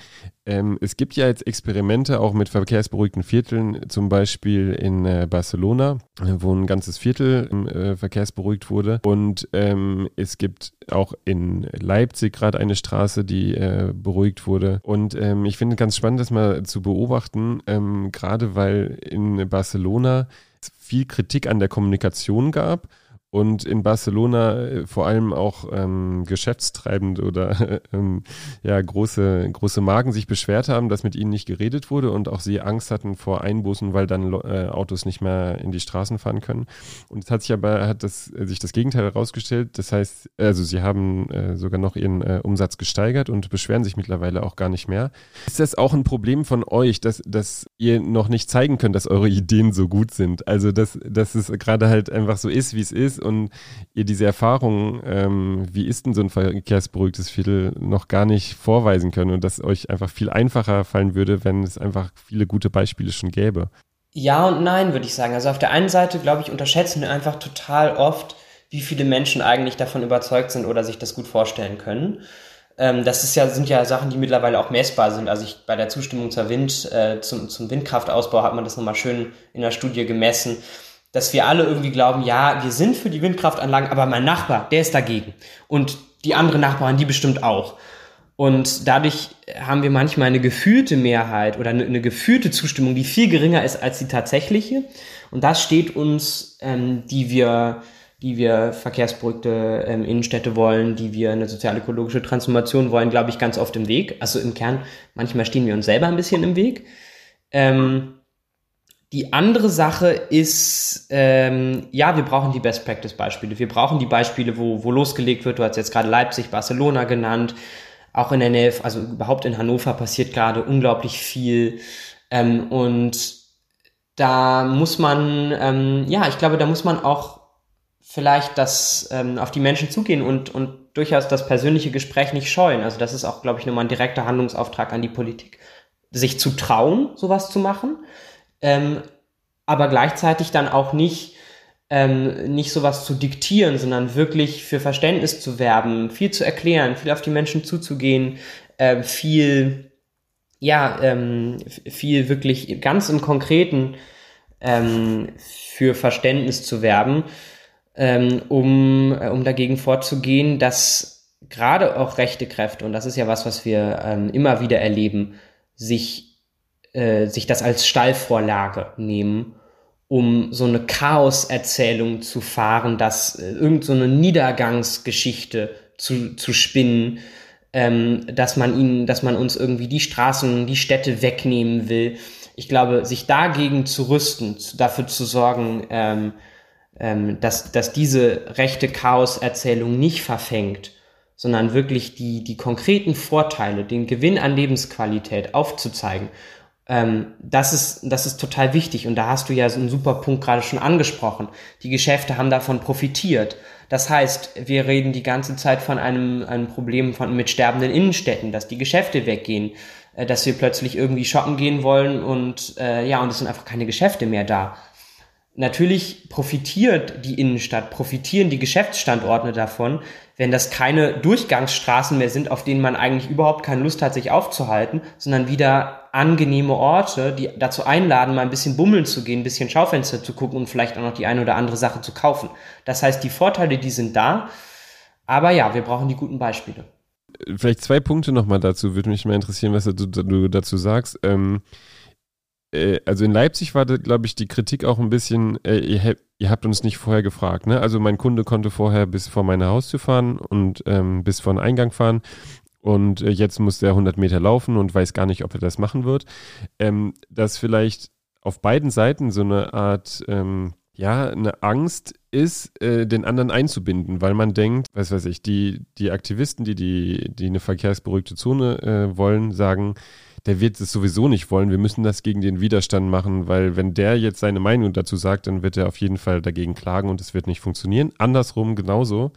Speaker 1: Ähm, es gibt ja jetzt Experimente auch mit verkehrsberuhigten Vierteln, zum Beispiel in äh, Barcelona, wo ein ganzes Viertel äh, verkehrsberuhigt wurde. Und ähm, es gibt auch in Leipzig gerade eine Straße, die äh, beruhigt wurde. Und ähm, ich finde ganz spannend, das mal zu beobachten, ähm, gerade weil in Barcelona viel Kritik an der Kommunikation gab und in Barcelona äh, vor allem auch ähm, geschäftstreibend oder ähm, ja große große Marken sich beschwert haben, dass mit ihnen nicht geredet wurde und auch sie Angst hatten vor Einbußen, weil dann äh, Autos nicht mehr in die Straßen fahren können. Und es hat sich aber hat das äh, sich das Gegenteil herausgestellt. Das heißt, also sie haben äh, sogar noch ihren äh, Umsatz gesteigert und beschweren sich mittlerweile auch gar nicht mehr. Ist das auch ein Problem von euch, dass dass ihr noch nicht zeigen könnt, dass eure Ideen so gut sind? Also dass dass es gerade halt einfach so ist, wie es ist und ihr diese Erfahrung, ähm, wie ist denn so ein verkehrsberuhigtes Viertel, noch gar nicht vorweisen können und dass euch einfach viel einfacher fallen würde, wenn es einfach viele gute Beispiele schon gäbe.
Speaker 2: Ja und nein, würde ich sagen. Also auf der einen Seite, glaube ich, unterschätzen wir einfach total oft, wie viele Menschen eigentlich davon überzeugt sind oder sich das gut vorstellen können. Ähm, das ist ja, sind ja Sachen, die mittlerweile auch messbar sind. Also ich, bei der Zustimmung zur Wind, äh, zum, zum Windkraftausbau hat man das nochmal schön in der Studie gemessen dass wir alle irgendwie glauben, ja, wir sind für die Windkraftanlagen, aber mein Nachbar, der ist dagegen. Und die anderen Nachbarn, die bestimmt auch. Und dadurch haben wir manchmal eine gefühlte Mehrheit oder eine, eine gefühlte Zustimmung, die viel geringer ist als die tatsächliche. Und das steht uns, ähm, die wir, die wir verkehrsberuhigte ähm, Innenstädte wollen, die wir eine sozial-ökologische Transformation wollen, glaube ich, ganz oft im Weg. Also im Kern, manchmal stehen wir uns selber ein bisschen im Weg. Ähm, die andere Sache ist, ähm, ja, wir brauchen die Best Practice Beispiele. Wir brauchen die Beispiele, wo, wo losgelegt wird. Du hast jetzt gerade Leipzig, Barcelona genannt. Auch in der Nähe, also überhaupt in Hannover passiert gerade unglaublich viel. Ähm, und da muss man, ähm, ja, ich glaube, da muss man auch vielleicht das ähm, auf die Menschen zugehen und, und durchaus das persönliche Gespräch nicht scheuen. Also das ist auch, glaube ich, nochmal ein direkter Handlungsauftrag an die Politik, sich zu trauen, sowas zu machen ähm, aber gleichzeitig dann auch nicht, ähm, nicht sowas zu diktieren, sondern wirklich für Verständnis zu werben, viel zu erklären, viel auf die Menschen zuzugehen, äh, viel, ja, ähm, viel wirklich ganz im Konkreten ähm, für Verständnis zu werben, ähm, um, äh, um dagegen vorzugehen, dass gerade auch rechte Kräfte, und das ist ja was, was wir ähm, immer wieder erleben, sich äh, sich das als Stallvorlage nehmen, um so eine Chaoserzählung zu fahren, dass äh, irgend so eine Niedergangsgeschichte zu, zu spinnen, ähm, dass man ihnen, dass man uns irgendwie die Straßen, die Städte wegnehmen will. Ich glaube, sich dagegen zu rüsten, dafür zu sorgen, ähm, ähm, dass, dass diese rechte Chaoserzählung nicht verfängt, sondern wirklich die, die konkreten Vorteile, den Gewinn an Lebensqualität aufzuzeigen. Ähm, das, ist, das ist total wichtig und da hast du ja so einen super Punkt gerade schon angesprochen. Die Geschäfte haben davon profitiert. Das heißt, wir reden die ganze Zeit von einem, einem Problem von, mit sterbenden Innenstädten, dass die Geschäfte weggehen, äh, dass wir plötzlich irgendwie shoppen gehen wollen und äh, ja, und es sind einfach keine Geschäfte mehr da. Natürlich profitiert die Innenstadt, profitieren die Geschäftsstandorte davon, wenn das keine Durchgangsstraßen mehr sind, auf denen man eigentlich überhaupt keine Lust hat, sich aufzuhalten, sondern wieder angenehme Orte, die dazu einladen, mal ein bisschen bummeln zu gehen, ein bisschen Schaufenster zu gucken und vielleicht auch noch die eine oder andere Sache zu kaufen. Das heißt, die Vorteile, die sind da, aber ja, wir brauchen die guten Beispiele.
Speaker 1: Vielleicht zwei Punkte nochmal dazu, würde mich mal interessieren, was du, dazu sagst. Ähm äh, also in Leipzig war, glaube ich, die Kritik auch ein bisschen, äh, ihr, ihr, habt uns nicht vorher gefragt. Ne? Also mein Kunde konnte vorher bis vor meine Haustür fahren und ähm, bis vor den Eingang fahren. Und äh, jetzt muss der 100 Meter laufen und weiß gar nicht, ob er das machen wird. Ähm, dass vielleicht auf beiden Seiten so eine Art, ähm, ja, eine Angst ist, äh, den anderen einzubinden, weil man denkt, was weiß ich, die, die Aktivisten, die, die, die eine verkehrsberuhigte Zone äh, wollen, sagen, der wird es sowieso nicht wollen. Wir müssen das gegen den Widerstand machen, weil wenn der jetzt seine Meinung dazu sagt, dann wird er auf jeden Fall dagegen klagen und es wird nicht funktionieren. Andersrum genauso,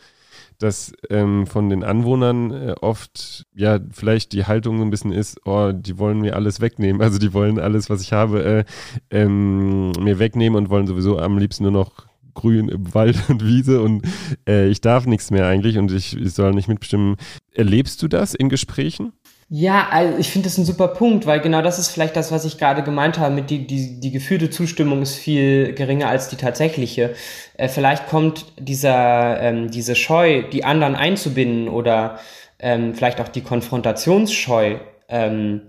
Speaker 1: dass ähm, von den Anwohnern äh, oft ja vielleicht die Haltung ein bisschen ist, oh, die wollen mir alles wegnehmen. Also die wollen alles, was ich habe, äh, ähm, mir wegnehmen und wollen sowieso am liebsten nur noch grün im Wald und Wiese und äh, ich darf nichts mehr eigentlich und ich, ich soll nicht mitbestimmen. Erlebst du das in Gesprächen?
Speaker 2: Ja, also ich finde das ein super Punkt, weil genau das ist vielleicht das, was ich gerade gemeint habe, mit die, die, die gefühlte Zustimmung ist viel geringer als die tatsächliche. Äh, vielleicht kommt dieser, ähm, diese Scheu, die anderen einzubinden oder ähm, vielleicht auch die Konfrontationsscheu ähm,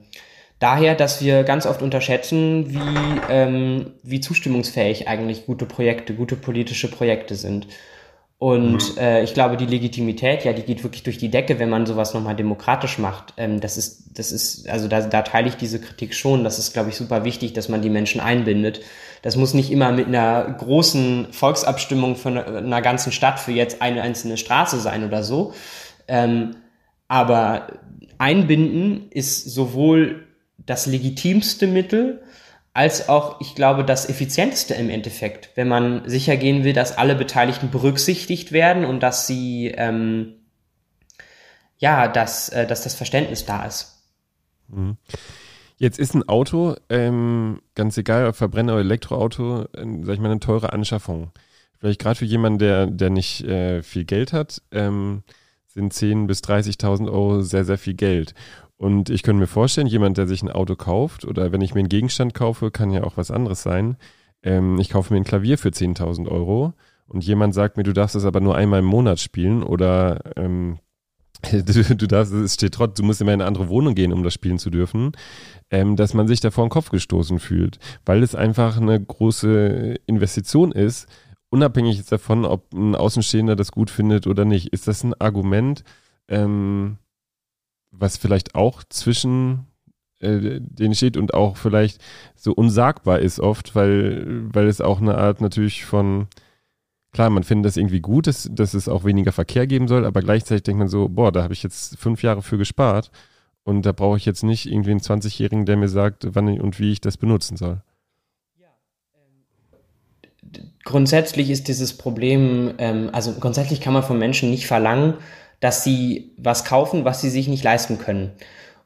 Speaker 2: daher, dass wir ganz oft unterschätzen, wie, ähm, wie zustimmungsfähig eigentlich gute Projekte, gute politische Projekte sind. Und mhm. äh, ich glaube, die Legitimität, ja, die geht wirklich durch die Decke, wenn man sowas nochmal demokratisch macht. Ähm, das ist, das ist, also da, da teile ich diese Kritik schon. Das ist, glaube ich, super wichtig, dass man die Menschen einbindet. Das muss nicht immer mit einer großen Volksabstimmung von einer ganzen Stadt für jetzt eine einzelne Straße sein oder so. Ähm, aber einbinden ist sowohl das legitimste Mittel, als auch, ich glaube, das effizienteste im Endeffekt, wenn man sicher gehen will, dass alle Beteiligten berücksichtigt werden und dass sie, ähm, ja, dass, äh, dass das Verständnis da ist.
Speaker 1: Mhm. Jetzt ist ein Auto, ähm, ganz egal, ob Verbrenner oder Elektroauto, äh, sag ich mal, eine teure Anschaffung. Vielleicht gerade für jemanden, der, der nicht äh, viel Geld hat, ähm, sind 10.000 bis 30.000 Euro sehr, sehr viel Geld. Und ich könnte mir vorstellen, jemand, der sich ein Auto kauft oder wenn ich mir einen Gegenstand kaufe, kann ja auch was anderes sein. Ähm, ich kaufe mir ein Klavier für 10.000 Euro und jemand sagt mir, du darfst es aber nur einmal im Monat spielen oder ähm, du, du, darfst, es steht trotzdem, du musst immer in eine andere Wohnung gehen, um das spielen zu dürfen, ähm, dass man sich da vor den Kopf gestoßen fühlt, weil es einfach eine große Investition ist, unabhängig davon, ob ein Außenstehender das gut findet oder nicht. Ist das ein Argument, ähm, was vielleicht auch zwischen äh, denen steht und auch vielleicht so unsagbar ist oft, weil, weil es auch eine Art natürlich von, klar, man findet das irgendwie gut, dass, dass es auch weniger Verkehr geben soll, aber gleichzeitig denkt man so, boah, da habe ich jetzt fünf Jahre für gespart und da brauche ich jetzt nicht irgendwie einen 20-Jährigen, der mir sagt, wann und wie ich das benutzen soll.
Speaker 2: Ähm, grundsätzlich ist dieses Problem, ähm, also grundsätzlich kann man von Menschen nicht verlangen, dass sie was kaufen, was sie sich nicht leisten können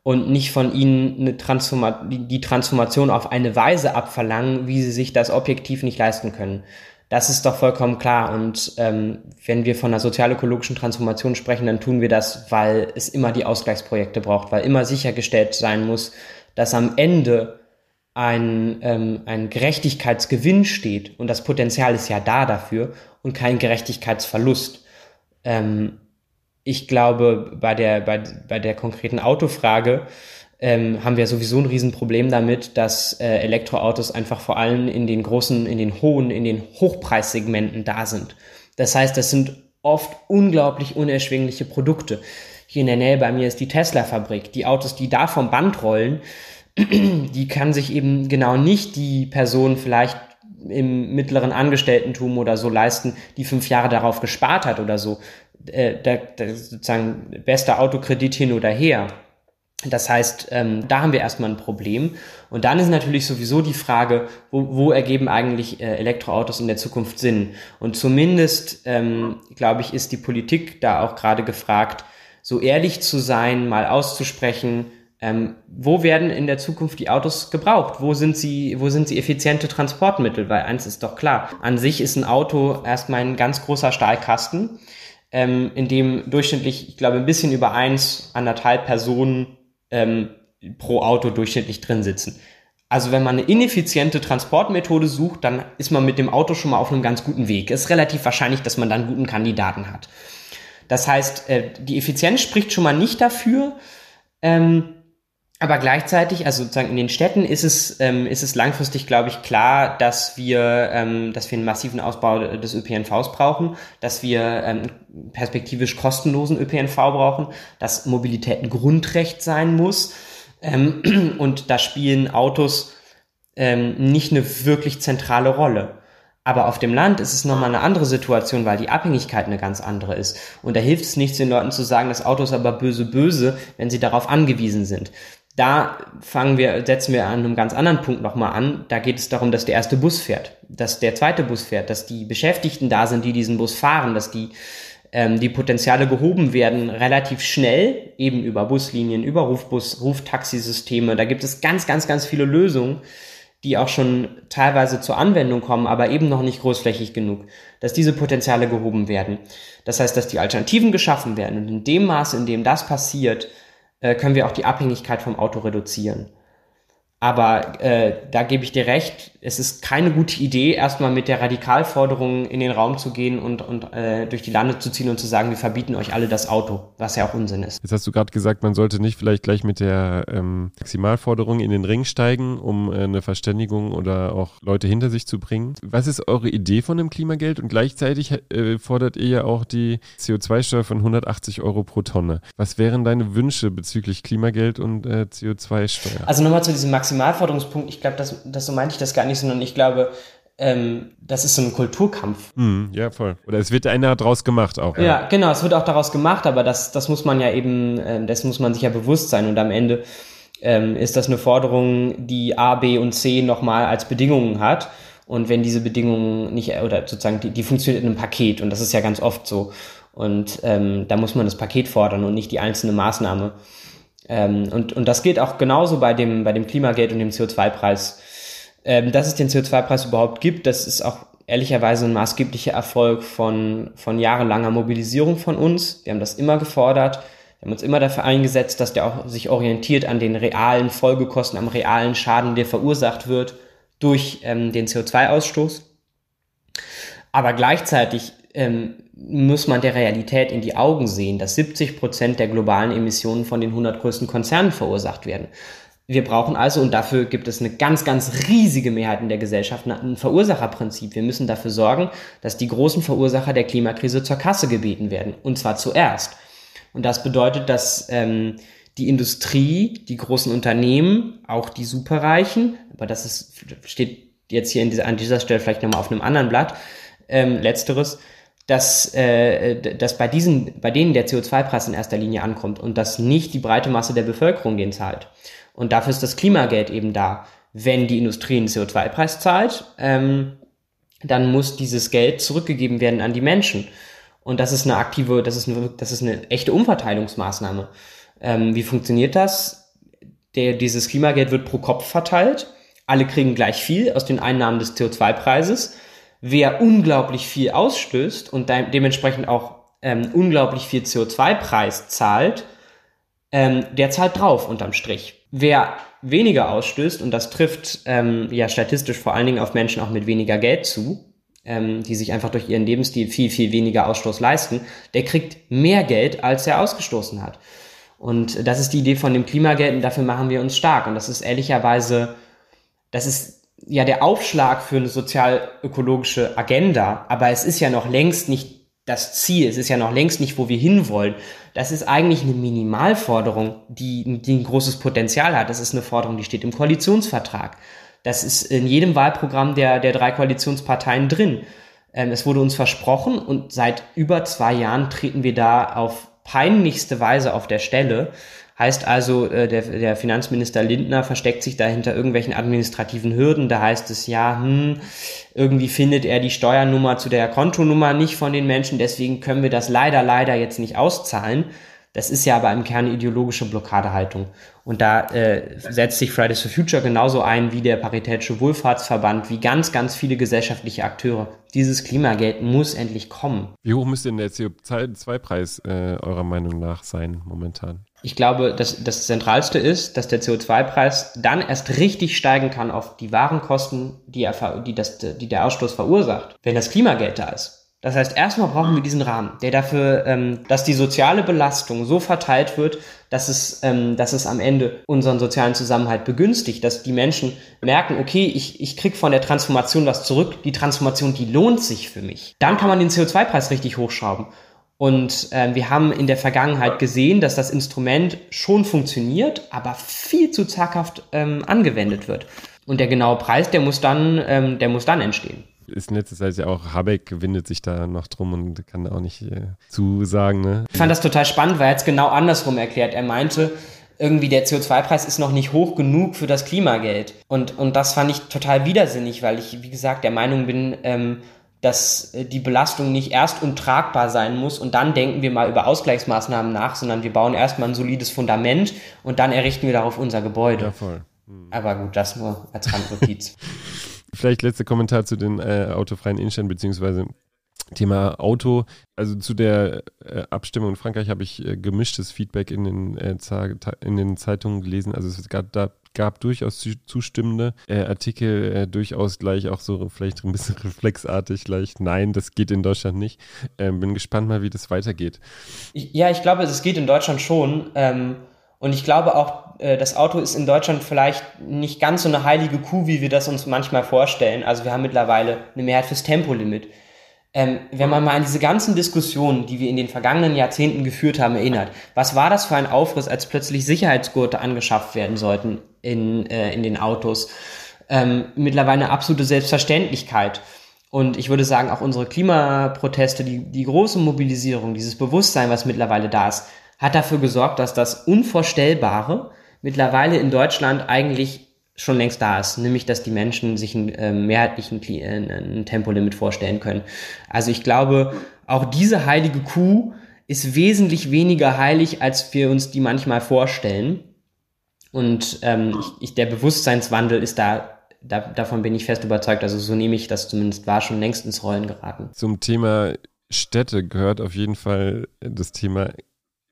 Speaker 2: und nicht von ihnen eine Transforma die Transformation auf eine Weise abverlangen, wie sie sich das objektiv nicht leisten können. Das ist doch vollkommen klar. Und ähm, wenn wir von einer sozialökologischen Transformation sprechen, dann tun wir das, weil es immer die Ausgleichsprojekte braucht, weil immer sichergestellt sein muss, dass am Ende ein, ähm, ein Gerechtigkeitsgewinn steht. Und das Potenzial ist ja da dafür und kein Gerechtigkeitsverlust. Ähm, ich glaube, bei der, bei, bei der konkreten Autofrage ähm, haben wir sowieso ein Riesenproblem damit, dass äh, Elektroautos einfach vor allem in den großen, in den hohen, in den Hochpreissegmenten da sind. Das heißt, das sind oft unglaublich unerschwingliche Produkte. Hier in der Nähe bei mir ist die Tesla-Fabrik. Die Autos, die da vom Band rollen, die kann sich eben genau nicht die Person vielleicht im mittleren Angestelltentum oder so leisten, die fünf Jahre darauf gespart hat oder so. Äh, da, da sozusagen bester Autokredit hin oder her. Das heißt, ähm, da haben wir erstmal ein Problem. Und dann ist natürlich sowieso die Frage, wo, wo ergeben eigentlich äh, Elektroautos in der Zukunft Sinn? Und zumindest, ähm, glaube ich, ist die Politik da auch gerade gefragt, so ehrlich zu sein, mal auszusprechen, ähm, wo werden in der Zukunft die Autos gebraucht? Wo sind sie, wo sind sie effiziente Transportmittel? Weil eins ist doch klar. An sich ist ein Auto erstmal ein ganz großer Stahlkasten, ähm, in dem durchschnittlich, ich glaube, ein bisschen über eins, anderthalb Personen ähm, pro Auto durchschnittlich drin sitzen. Also wenn man eine ineffiziente Transportmethode sucht, dann ist man mit dem Auto schon mal auf einem ganz guten Weg. Es ist relativ wahrscheinlich, dass man dann guten Kandidaten hat. Das heißt, äh, die Effizienz spricht schon mal nicht dafür. Ähm, aber gleichzeitig, also sozusagen in den Städten ist es, ähm, ist es langfristig, glaube ich, klar, dass wir, ähm, dass wir einen massiven Ausbau des ÖPNVs brauchen, dass wir ähm, perspektivisch kostenlosen ÖPNV brauchen, dass Mobilität ein Grundrecht sein muss. Ähm, und da spielen Autos ähm, nicht eine wirklich zentrale Rolle. Aber auf dem Land ist es nochmal eine andere Situation, weil die Abhängigkeit eine ganz andere ist. Und da hilft es nichts, den Leuten zu sagen, das Auto ist aber böse, böse, wenn sie darauf angewiesen sind da fangen wir, setzen wir an einem ganz anderen Punkt nochmal an. Da geht es darum, dass der erste Bus fährt, dass der zweite Bus fährt, dass die Beschäftigten da sind, die diesen Bus fahren, dass die, ähm, die Potenziale gehoben werden, relativ schnell, eben über Buslinien, über Rufbus, Ruftaxisysteme. Da gibt es ganz, ganz, ganz viele Lösungen, die auch schon teilweise zur Anwendung kommen, aber eben noch nicht großflächig genug, dass diese Potenziale gehoben werden. Das heißt, dass die Alternativen geschaffen werden. Und in dem Maße, in dem das passiert, können wir auch die Abhängigkeit vom Auto reduzieren. Aber äh, da gebe ich dir recht, es ist keine gute Idee, erstmal mit der Radikalforderung in den Raum zu gehen und, und äh, durch die Lande zu ziehen und zu sagen, wir verbieten euch alle das Auto, was ja auch Unsinn ist.
Speaker 1: Jetzt hast du gerade gesagt, man sollte nicht vielleicht gleich mit der ähm, Maximalforderung in den Ring steigen, um äh, eine Verständigung oder auch Leute hinter sich zu bringen. Was ist eure Idee von dem Klimageld? Und gleichzeitig äh, fordert ihr ja auch die CO2-Steuer von 180 Euro pro Tonne. Was wären deine Wünsche bezüglich Klimageld und äh, CO2-Steuer?
Speaker 2: Also nochmal zu diesem Maximal Maximalforderungspunkt, ich glaube, das, das so meinte ich das gar nicht, sondern ich glaube, ähm, das ist so ein Kulturkampf.
Speaker 1: Mm, ja, voll. Oder es wird einer daraus gemacht auch.
Speaker 2: Ja. ja, genau, es wird auch daraus gemacht, aber das, das muss man ja eben, äh, das muss man sich ja bewusst sein und am Ende ähm, ist das eine Forderung, die A, B und C nochmal als Bedingungen hat. Und wenn diese Bedingungen nicht, oder sozusagen, die, die funktioniert in einem Paket und das ist ja ganz oft so. Und ähm, da muss man das Paket fordern und nicht die einzelne Maßnahme. Ähm, und, und das geht auch genauso bei dem, bei dem Klimageld und dem CO2-Preis. Ähm, dass es den CO2-Preis überhaupt gibt, das ist auch ehrlicherweise ein maßgeblicher Erfolg von, von jahrelanger Mobilisierung von uns. Wir haben das immer gefordert. Wir haben uns immer dafür eingesetzt, dass der auch sich orientiert an den realen Folgekosten, am realen Schaden, der verursacht wird durch ähm, den CO2-Ausstoß. Aber gleichzeitig ähm, muss man der Realität in die Augen sehen, dass 70 Prozent der globalen Emissionen von den 100 größten Konzernen verursacht werden. Wir brauchen also, und dafür gibt es eine ganz, ganz riesige Mehrheit in der Gesellschaft, ein Verursacherprinzip. Wir müssen dafür sorgen, dass die großen Verursacher der Klimakrise zur Kasse gebeten werden. Und zwar zuerst. Und das bedeutet, dass ähm, die Industrie, die großen Unternehmen, auch die Superreichen, aber das ist, steht jetzt hier dieser, an dieser Stelle vielleicht nochmal auf einem anderen Blatt, ähm, letzteres, dass, äh, dass bei diesen, bei denen der CO2-Preis in erster Linie ankommt und dass nicht die breite Masse der Bevölkerung den zahlt. Und dafür ist das Klimageld eben da. Wenn die Industrie einen CO2-Preis zahlt, ähm, dann muss dieses Geld zurückgegeben werden an die Menschen. Und das ist eine aktive, das ist eine, das ist eine echte Umverteilungsmaßnahme. Ähm, wie funktioniert das? Der, dieses Klimageld wird pro Kopf verteilt. Alle kriegen gleich viel aus den Einnahmen des CO2-Preises wer unglaublich viel ausstößt und de dementsprechend auch ähm, unglaublich viel CO2-Preis zahlt, ähm, der zahlt drauf unterm Strich. Wer weniger ausstößt, und das trifft ähm, ja statistisch vor allen Dingen auf Menschen auch mit weniger Geld zu, ähm, die sich einfach durch ihren Lebensstil viel, viel weniger Ausstoß leisten, der kriegt mehr Geld, als er ausgestoßen hat. Und das ist die Idee von dem Klimageld und dafür machen wir uns stark. Und das ist ehrlicherweise, das ist ja der Aufschlag für eine sozial-ökologische Agenda, aber es ist ja noch längst nicht das Ziel, es ist ja noch längst nicht, wo wir hinwollen. Das ist eigentlich eine Minimalforderung, die, die ein großes Potenzial hat. Das ist eine Forderung, die steht im Koalitionsvertrag. Das ist in jedem Wahlprogramm der, der drei Koalitionsparteien drin. Ähm, es wurde uns versprochen und seit über zwei Jahren treten wir da auf peinlichste Weise auf der Stelle. Heißt also, äh, der, der Finanzminister Lindner versteckt sich da hinter irgendwelchen administrativen Hürden. Da heißt es ja, hm, irgendwie findet er die Steuernummer zu der Kontonummer nicht von den Menschen, deswegen können wir das leider, leider jetzt nicht auszahlen. Das ist ja aber im Kern ideologische Blockadehaltung. Und da äh, setzt sich Fridays for Future genauso ein wie der Paritätische Wohlfahrtsverband, wie ganz, ganz viele gesellschaftliche Akteure. Dieses Klimageld muss endlich kommen.
Speaker 1: Wie hoch müsste denn der CO2-Preis äh, eurer Meinung nach sein momentan?
Speaker 2: Ich glaube, dass das Zentralste ist, dass der CO2-Preis dann erst richtig steigen kann auf die Warenkosten, die, er, die, das, die der Ausstoß verursacht, wenn das Klimageld da ist. Das heißt, erstmal brauchen wir diesen Rahmen, der dafür, ähm, dass die soziale Belastung so verteilt wird, dass es, ähm, dass es am Ende unseren sozialen Zusammenhalt begünstigt, dass die Menschen merken, okay, ich, ich krieg von der Transformation was zurück, die Transformation, die lohnt sich für mich. Dann kann man den CO2-Preis richtig hochschrauben. Und äh, wir haben in der Vergangenheit gesehen, dass das Instrument schon funktioniert, aber viel zu zaghaft ähm, angewendet wird. Und der genaue Preis, der muss dann, ähm, der muss dann entstehen
Speaker 1: ist in letzter Zeit ja auch, Habeck windet sich da noch drum und kann auch nicht äh, zusagen. Ne?
Speaker 2: Ich fand das total spannend, weil er jetzt genau andersrum erklärt. Er meinte, irgendwie der CO2-Preis ist noch nicht hoch genug für das Klimageld. Und, und das fand ich total widersinnig, weil ich, wie gesagt, der Meinung bin, ähm, dass äh, die Belastung nicht erst untragbar sein muss und dann denken wir mal über Ausgleichsmaßnahmen nach, sondern wir bauen erstmal ein solides Fundament und dann errichten wir darauf unser Gebäude. Ja, voll. Hm. Aber gut, das nur als Randnotiz.
Speaker 1: Vielleicht letzter Kommentar zu den äh, autofreien Innenstädten, beziehungsweise Thema Auto. Also zu der äh, Abstimmung in Frankreich habe ich äh, gemischtes Feedback in den, äh, in den Zeitungen gelesen. Also es gab, da, gab durchaus zustimmende äh, Artikel, äh, durchaus gleich auch so vielleicht ein bisschen reflexartig gleich. Nein, das geht in Deutschland nicht. Ähm, bin gespannt mal, wie das weitergeht.
Speaker 2: Ja, ich glaube, es geht in Deutschland schon. Ähm, und ich glaube auch, äh, das Auto ist in Deutschland vielleicht nicht ganz so eine heilige Kuh, wie wir das uns manchmal vorstellen. Also wir haben mittlerweile eine Mehrheit fürs Tempolimit. Ähm, wenn man mal an diese ganzen Diskussionen, die wir in den vergangenen Jahrzehnten geführt haben, erinnert, was war das für ein Aufriss, als plötzlich Sicherheitsgurte angeschafft werden sollten in, äh, in den Autos? Ähm, mittlerweile eine absolute Selbstverständlichkeit. Und ich würde sagen, auch unsere Klimaproteste, die, die große Mobilisierung, dieses Bewusstsein, was mittlerweile da ist, hat dafür gesorgt, dass das Unvorstellbare mittlerweile in Deutschland eigentlich schon längst da ist, nämlich dass die Menschen sich einen äh, mehrheitlichen äh, ein Tempolimit vorstellen können. Also ich glaube, auch diese heilige Kuh ist wesentlich weniger heilig, als wir uns die manchmal vorstellen. Und ähm, ich, ich, der Bewusstseinswandel ist da, da, davon bin ich fest überzeugt. Also so nehme ich das zumindest war schon längst ins Rollen geraten.
Speaker 1: Zum Thema Städte gehört auf jeden Fall das Thema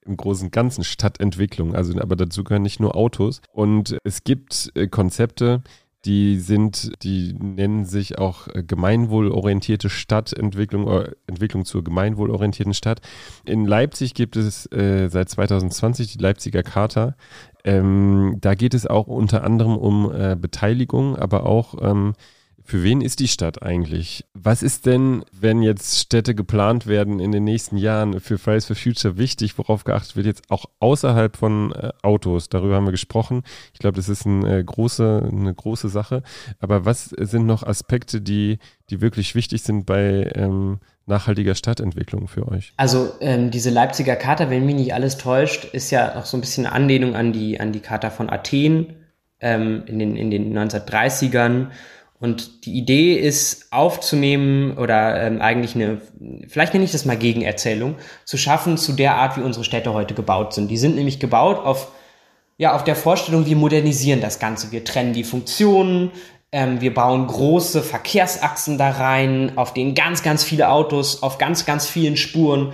Speaker 1: im großen Ganzen Stadtentwicklung. Also, aber dazu gehören nicht nur Autos. Und es gibt äh, Konzepte, die sind, die nennen sich auch äh, gemeinwohlorientierte Stadtentwicklung, äh, Entwicklung zur gemeinwohlorientierten Stadt. In Leipzig gibt es äh, seit 2020 die Leipziger Charta. Ähm, da geht es auch unter anderem um äh, Beteiligung, aber auch ähm, für wen ist die Stadt eigentlich? Was ist denn, wenn jetzt Städte geplant werden in den nächsten Jahren für Fridays for Future wichtig, worauf geachtet wird, jetzt auch außerhalb von äh, Autos? Darüber haben wir gesprochen. Ich glaube, das ist ein, äh, große, eine große Sache. Aber was sind noch Aspekte, die, die wirklich wichtig sind bei ähm, nachhaltiger Stadtentwicklung für euch?
Speaker 2: Also ähm, diese Leipziger Charta, wenn mich nicht alles täuscht, ist ja auch so ein bisschen eine Anlehnung an die, an die Charta von Athen ähm, in, den, in den 1930ern und die Idee ist aufzunehmen oder ähm, eigentlich eine, vielleicht nenne ich das mal Gegenerzählung, zu schaffen zu der Art, wie unsere Städte heute gebaut sind. Die sind nämlich gebaut auf, ja, auf der Vorstellung, wir modernisieren das Ganze. Wir trennen die Funktionen, ähm, wir bauen große Verkehrsachsen da rein, auf denen ganz, ganz viele Autos auf ganz, ganz vielen Spuren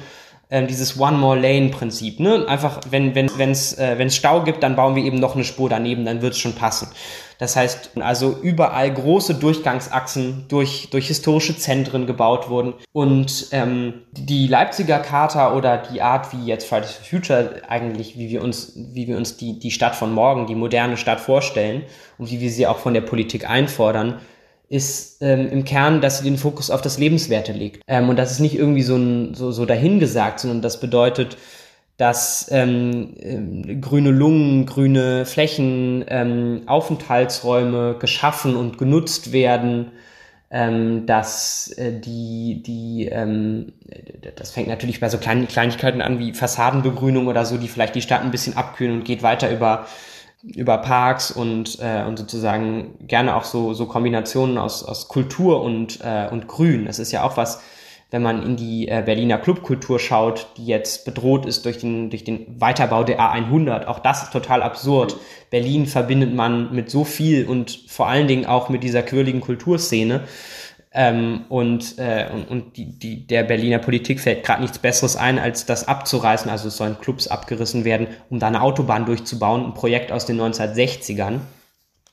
Speaker 2: äh, dieses One More Lane Prinzip. Ne? Einfach, wenn wenn wenn's äh, Stau gibt, dann bauen wir eben noch eine Spur daneben, dann wird's schon passen. Das heißt, also überall große Durchgangsachsen durch, durch historische Zentren gebaut wurden. Und ähm, die Leipziger Charta oder die Art, wie jetzt Fridays for Future eigentlich, wie wir uns, wie wir uns die, die Stadt von morgen, die moderne Stadt vorstellen und wie wir sie auch von der Politik einfordern, ist ähm, im Kern, dass sie den Fokus auf das Lebenswerte legt. Ähm, und das ist nicht irgendwie so, ein, so, so dahingesagt, sondern das bedeutet, dass ähm, äh, grüne Lungen, grüne Flächen, ähm, Aufenthaltsräume geschaffen und genutzt werden, ähm, dass äh, die, die ähm, das fängt natürlich bei so kleinen Kleinigkeiten an wie Fassadenbegrünung oder so, die vielleicht die Stadt ein bisschen abkühlen und geht weiter über über Parks und, äh, und sozusagen gerne auch so, so Kombinationen aus, aus Kultur und, äh, und Grün. Das ist ja auch was, wenn man in die äh, Berliner Clubkultur schaut, die jetzt bedroht ist durch den, durch den Weiterbau der A100. Auch das ist total absurd. Berlin verbindet man mit so viel und vor allen Dingen auch mit dieser quirligen Kulturszene. Ähm, und äh, und, und die, die, der Berliner Politik fällt gerade nichts Besseres ein, als das abzureißen. Also es sollen Clubs abgerissen werden, um da eine Autobahn durchzubauen. Ein Projekt aus den 1960ern.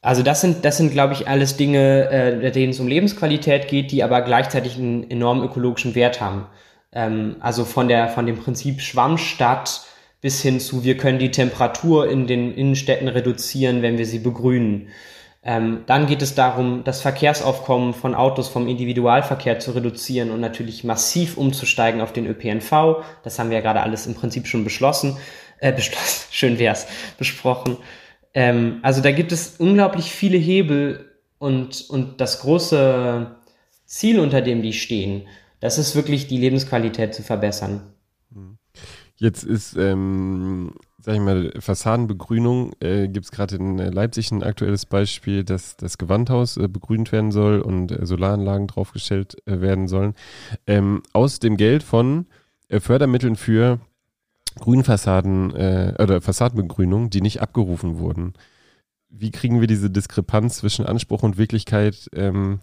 Speaker 2: Also das sind, das sind, glaube ich, alles Dinge, äh, denen es um Lebensqualität geht, die aber gleichzeitig einen enormen ökologischen Wert haben. Ähm, also von der, von dem Prinzip Schwammstadt bis hin zu, wir können die Temperatur in den Innenstädten reduzieren, wenn wir sie begrünen. Ähm, dann geht es darum, das Verkehrsaufkommen von Autos vom Individualverkehr zu reduzieren und natürlich massiv umzusteigen auf den ÖPNV. Das haben wir ja gerade alles im Prinzip schon beschlossen, äh, beschlossen, schön wär's, besprochen. Ähm, also da gibt es unglaublich viele Hebel und, und das große Ziel, unter dem die stehen, das ist wirklich die Lebensqualität zu verbessern.
Speaker 1: Jetzt ist, ähm, sag ich mal, Fassadenbegrünung. Äh, Gibt es gerade in Leipzig ein aktuelles Beispiel, dass das Gewandhaus äh, begrünt werden soll und äh, Solaranlagen draufgestellt äh, werden sollen. Ähm, aus dem Geld von äh, Fördermitteln für Grünfassaden äh, oder Fassadenbegrünung, die nicht abgerufen wurden. Wie kriegen wir diese Diskrepanz zwischen Anspruch und Wirklichkeit ähm,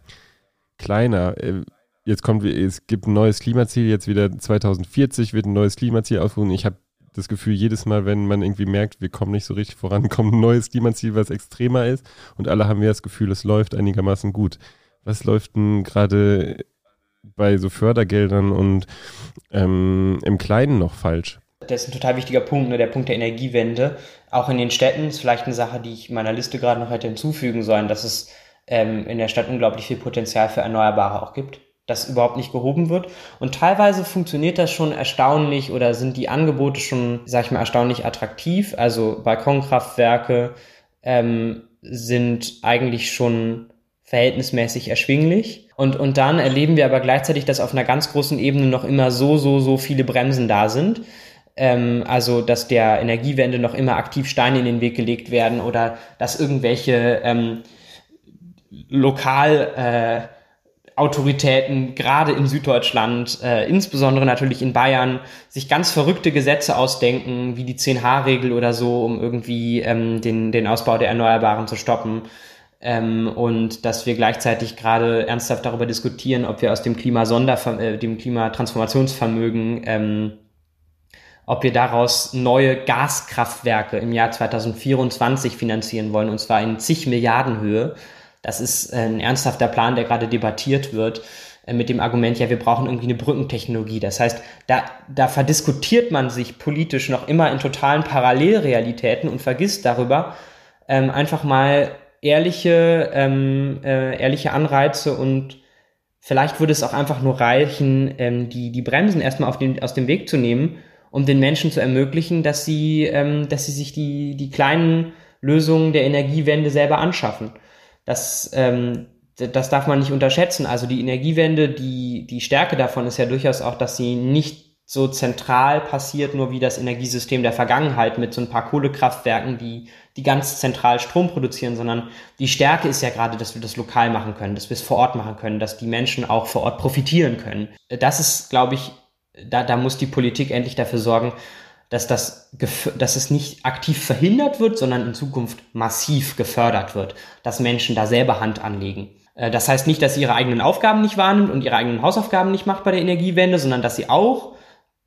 Speaker 1: kleiner? Äh, jetzt kommt, es gibt ein neues Klimaziel, jetzt wieder 2040 wird ein neues Klimaziel aufgerufen. Ich habe das Gefühl, jedes Mal, wenn man irgendwie merkt, wir kommen nicht so richtig voran, kommt ein neues Klimaziel, was extremer ist und alle haben ja das Gefühl, es läuft einigermaßen gut. Was läuft denn gerade bei so Fördergeldern und ähm, im Kleinen noch falsch?
Speaker 2: Das ist ein total wichtiger Punkt, ne, der Punkt der Energiewende. Auch in den Städten ist vielleicht eine Sache, die ich meiner Liste gerade noch hätte hinzufügen sollen, dass es ähm, in der Stadt unglaublich viel Potenzial für Erneuerbare auch gibt, das überhaupt nicht gehoben wird. Und teilweise funktioniert das schon erstaunlich oder sind die Angebote schon, sag ich mal, erstaunlich attraktiv. Also Balkonkraftwerke ähm, sind eigentlich schon verhältnismäßig erschwinglich. Und, und dann erleben wir aber gleichzeitig, dass auf einer ganz großen Ebene noch immer so, so, so viele Bremsen da sind ähm, also dass der Energiewende noch immer aktiv Steine in den Weg gelegt werden oder dass irgendwelche ähm, lokal äh, Autoritäten, gerade in Süddeutschland, äh, insbesondere natürlich in Bayern, sich ganz verrückte Gesetze ausdenken, wie die 10H-Regel oder so, um irgendwie ähm, den, den Ausbau der Erneuerbaren zu stoppen. Ähm, und dass wir gleichzeitig gerade ernsthaft darüber diskutieren, ob wir aus dem Klimasonder, äh, dem Klimatransformationsvermögen ähm, ob wir daraus neue Gaskraftwerke im Jahr 2024 finanzieren wollen, und zwar in zig Milliarden Höhe. Das ist ein ernsthafter Plan, der gerade debattiert wird äh, mit dem Argument, ja, wir brauchen irgendwie eine Brückentechnologie. Das heißt, da, da verdiskutiert man sich politisch noch immer in totalen Parallelrealitäten und vergisst darüber, ähm, einfach mal ehrliche, ähm, äh, ehrliche Anreize und vielleicht würde es auch einfach nur reichen, ähm, die, die Bremsen erstmal auf den, aus dem Weg zu nehmen um den Menschen zu ermöglichen, dass sie, ähm, dass sie sich die, die kleinen Lösungen der Energiewende selber anschaffen. Das, ähm, das darf man nicht unterschätzen. Also die Energiewende, die, die Stärke davon ist ja durchaus auch, dass sie nicht so zentral passiert, nur wie das Energiesystem der Vergangenheit mit so ein paar Kohlekraftwerken, die, die ganz zentral Strom produzieren, sondern die Stärke ist ja gerade, dass wir das lokal machen können, dass wir es vor Ort machen können, dass die Menschen auch vor Ort profitieren können. Das ist, glaube ich, da, da muss die Politik endlich dafür sorgen, dass das, dass es nicht aktiv verhindert wird, sondern in Zukunft massiv gefördert wird, dass Menschen da selber Hand anlegen. Äh, das heißt nicht, dass sie ihre eigenen Aufgaben nicht wahrnimmt und ihre eigenen Hausaufgaben nicht macht bei der Energiewende, sondern dass sie auch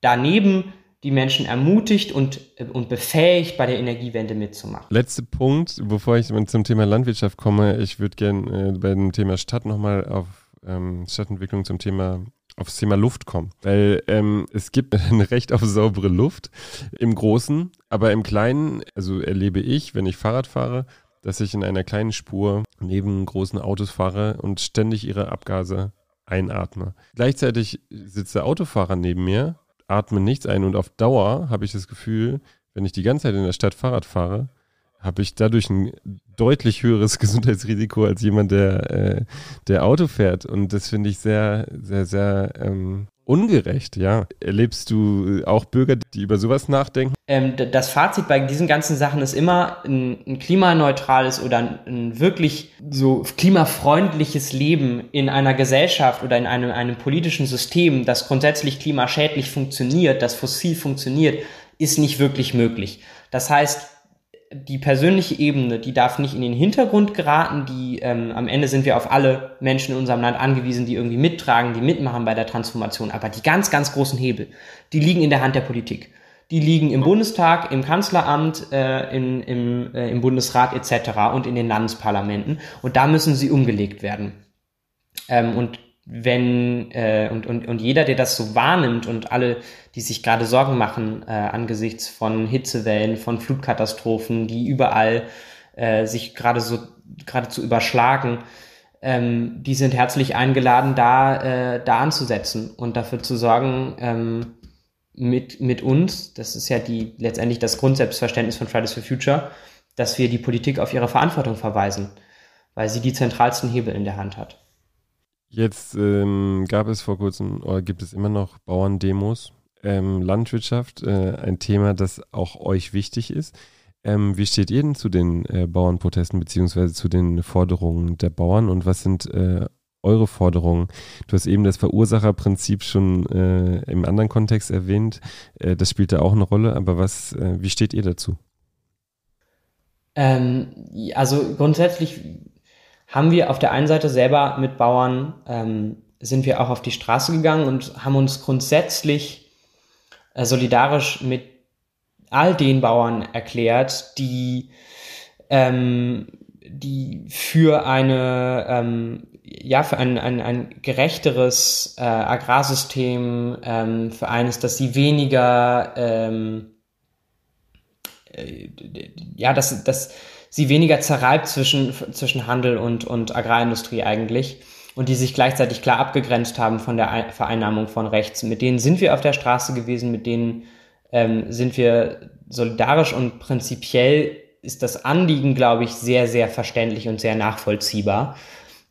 Speaker 2: daneben die Menschen ermutigt und, und befähigt, bei der Energiewende mitzumachen.
Speaker 1: Letzter Punkt, bevor ich zum Thema Landwirtschaft komme. Ich würde gerne äh, bei dem Thema Stadt nochmal auf ähm, Stadtentwicklung zum Thema aufs Thema Luft kommen. Weil ähm, es gibt ein Recht auf saubere Luft im Großen, aber im Kleinen, also erlebe ich, wenn ich Fahrrad fahre, dass ich in einer kleinen Spur neben großen Autos fahre und ständig ihre Abgase einatme. Gleichzeitig sitzt der Autofahrer neben mir, atme nichts ein und auf Dauer habe ich das Gefühl, wenn ich die ganze Zeit in der Stadt Fahrrad fahre, habe ich dadurch ein deutlich höheres Gesundheitsrisiko als jemand, der, äh, der Auto fährt. Und das finde ich sehr, sehr, sehr ähm, ungerecht, ja. Erlebst du auch Bürger, die über sowas nachdenken?
Speaker 2: Ähm, das Fazit bei diesen ganzen Sachen ist immer ein, ein klimaneutrales oder ein, wirklich so klimafreundliches Leben in einer Gesellschaft oder in einem, einem politischen System, das grundsätzlich klimaschädlich funktioniert, das fossil funktioniert, ist nicht wirklich möglich. Das heißt, die persönliche Ebene, die darf nicht in den Hintergrund geraten. Die ähm, am Ende sind wir auf alle Menschen in unserem Land angewiesen, die irgendwie mittragen, die mitmachen bei der Transformation. Aber die ganz, ganz großen Hebel, die liegen in der Hand der Politik. Die liegen im Bundestag, im Kanzleramt, äh, in, im, äh, im Bundesrat etc. und in den Landesparlamenten. Und da müssen sie umgelegt werden. Ähm, und wenn äh, und, und, und jeder, der das so wahrnimmt und alle, die sich gerade Sorgen machen äh, angesichts von Hitzewellen, von Flutkatastrophen, die überall äh, sich gerade so geradezu überschlagen, ähm, die sind herzlich eingeladen, da, äh, da anzusetzen und dafür zu sorgen, ähm, mit, mit uns, das ist ja die letztendlich das Grundselbstverständnis von Fridays for Future, dass wir die Politik auf ihre Verantwortung verweisen, weil sie die zentralsten Hebel in der Hand hat.
Speaker 1: Jetzt ähm, gab es vor kurzem oder gibt es immer noch Bauerndemos. Ähm, Landwirtschaft, äh, ein Thema, das auch euch wichtig ist. Ähm, wie steht ihr denn zu den äh, Bauernprotesten beziehungsweise zu den Forderungen der Bauern und was sind äh, eure Forderungen? Du hast eben das Verursacherprinzip schon äh, im anderen Kontext erwähnt. Äh, das spielt da auch eine Rolle, aber was, äh, wie steht ihr dazu?
Speaker 2: Ähm, also grundsätzlich haben wir auf der einen Seite selber mit Bauern, ähm, sind wir auch auf die Straße gegangen und haben uns grundsätzlich äh, solidarisch mit all den Bauern erklärt, die, ähm, die für eine, ähm, ja, für ein, ein, ein gerechteres äh, Agrarsystem, ähm, für eines, dass sie weniger, ähm, äh, ja, dass, dass, sie weniger zerreibt zwischen, zwischen Handel und, und Agrarindustrie eigentlich und die sich gleichzeitig klar abgegrenzt haben von der Vereinnahmung von rechts. Mit denen sind wir auf der Straße gewesen, mit denen ähm, sind wir solidarisch und prinzipiell ist das Anliegen, glaube ich, sehr, sehr verständlich und sehr nachvollziehbar.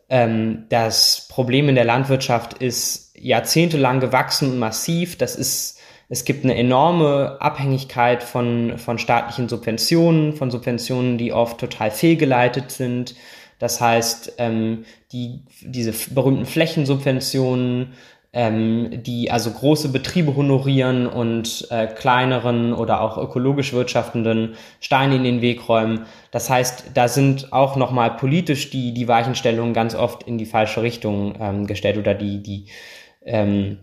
Speaker 2: Ähm, das Problem in der Landwirtschaft ist jahrzehntelang gewachsen und massiv. Das ist es gibt eine enorme Abhängigkeit von, von staatlichen Subventionen, von Subventionen, die oft total fehlgeleitet sind. Das heißt, ähm, die, diese berühmten Flächensubventionen, ähm, die also große Betriebe honorieren und äh, kleineren oder auch ökologisch wirtschaftenden Steine in den Weg räumen. Das heißt, da sind auch nochmal politisch die, die Weichenstellungen ganz oft in die falsche Richtung ähm, gestellt oder die, die ähm,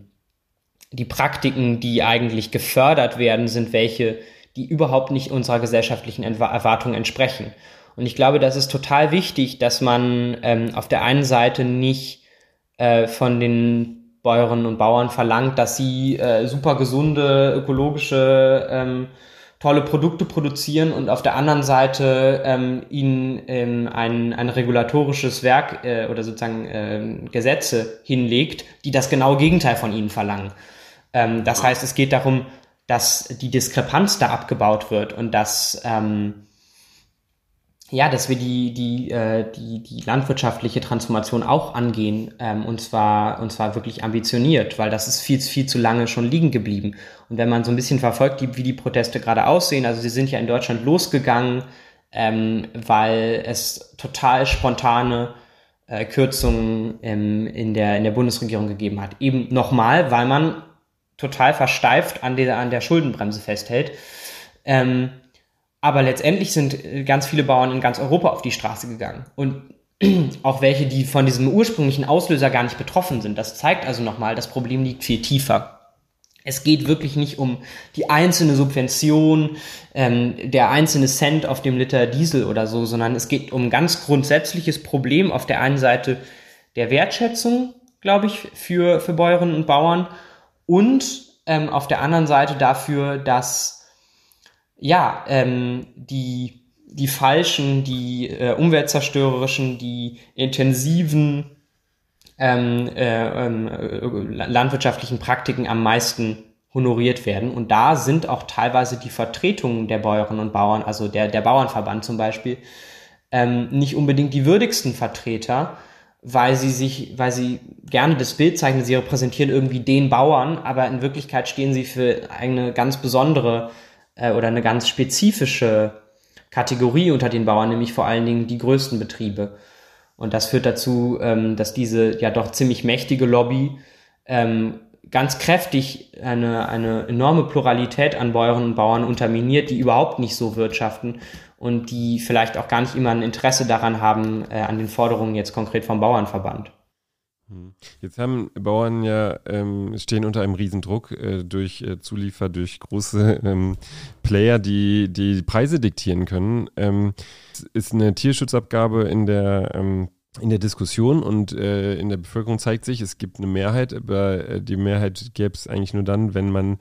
Speaker 2: die Praktiken, die eigentlich gefördert werden, sind welche, die überhaupt nicht unserer gesellschaftlichen Erwartung entsprechen. Und ich glaube, das ist total wichtig, dass man ähm, auf der einen Seite nicht äh, von den Bäuerinnen und Bauern verlangt, dass sie äh, super gesunde, ökologische, ähm, tolle Produkte produzieren und auf der anderen Seite ähm, ihnen ähm, ein, ein regulatorisches Werk äh, oder sozusagen äh, Gesetze hinlegt, die das genaue Gegenteil von ihnen verlangen. Ähm, das heißt, es geht darum, dass die Diskrepanz da abgebaut wird und dass ähm, ja, dass wir die die äh, die die landwirtschaftliche Transformation auch angehen ähm, und zwar und zwar wirklich ambitioniert, weil das ist viel viel zu lange schon liegen geblieben. Und wenn man so ein bisschen verfolgt, wie die Proteste gerade aussehen, also sie sind ja in Deutschland losgegangen, ähm, weil es total spontane äh, Kürzungen ähm, in der in der Bundesregierung gegeben hat. Eben nochmal, weil man total versteift an der, an der Schuldenbremse festhält. Ähm, aber letztendlich sind äh, ganz viele Bauern in ganz Europa auf die Straße gegangen. Und auch welche, die von diesem ursprünglichen Auslöser gar nicht betroffen sind. Das zeigt also nochmal, das Problem liegt viel tiefer. Es geht wirklich nicht um die einzelne Subvention, ähm, der einzelne Cent auf dem Liter Diesel oder so, sondern es geht um ein ganz grundsätzliches Problem auf der einen Seite der Wertschätzung, glaube ich, für, für Bäuerinnen und Bauern und ähm, auf der anderen Seite dafür, dass ja, ähm, die, die falschen, die äh, umweltzerstörerischen, die intensiven ähm, äh, ähm, äh, landwirtschaftlichen Praktiken am meisten honoriert werden. Und da sind auch teilweise die Vertretungen der Bäuerinnen und Bauern, also der, der Bauernverband zum Beispiel, ähm, nicht unbedingt die würdigsten Vertreter, weil sie sich, weil sie gerne das Bild zeichnen, sie repräsentieren irgendwie den Bauern, aber in Wirklichkeit stehen sie für eine ganz besondere äh, oder eine ganz spezifische Kategorie unter den Bauern, nämlich vor allen Dingen die größten Betriebe. Und das führt dazu, ähm, dass diese ja doch ziemlich mächtige Lobby ähm, ganz kräftig eine, eine enorme Pluralität an Bäuerinnen und Bauern unterminiert, die überhaupt nicht so wirtschaften und die vielleicht auch gar nicht immer ein Interesse daran haben, äh, an den Forderungen jetzt konkret vom Bauernverband.
Speaker 1: Hm. Jetzt haben Bauern ja, ähm, stehen unter einem Riesendruck äh, durch äh, Zuliefer, durch große ähm, Player, die die Preise diktieren können. Ähm, ist eine Tierschutzabgabe in der ähm, in der Diskussion und äh, in der Bevölkerung zeigt sich, es gibt eine Mehrheit, aber äh, die Mehrheit gäbe es eigentlich nur dann, wenn man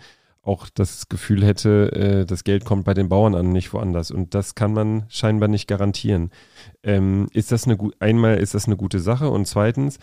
Speaker 1: auch das Gefühl hätte, äh, das Geld kommt bei den Bauern an, nicht woanders. Und das kann man scheinbar nicht garantieren. Ähm, ist das eine einmal ist das eine gute Sache und zweitens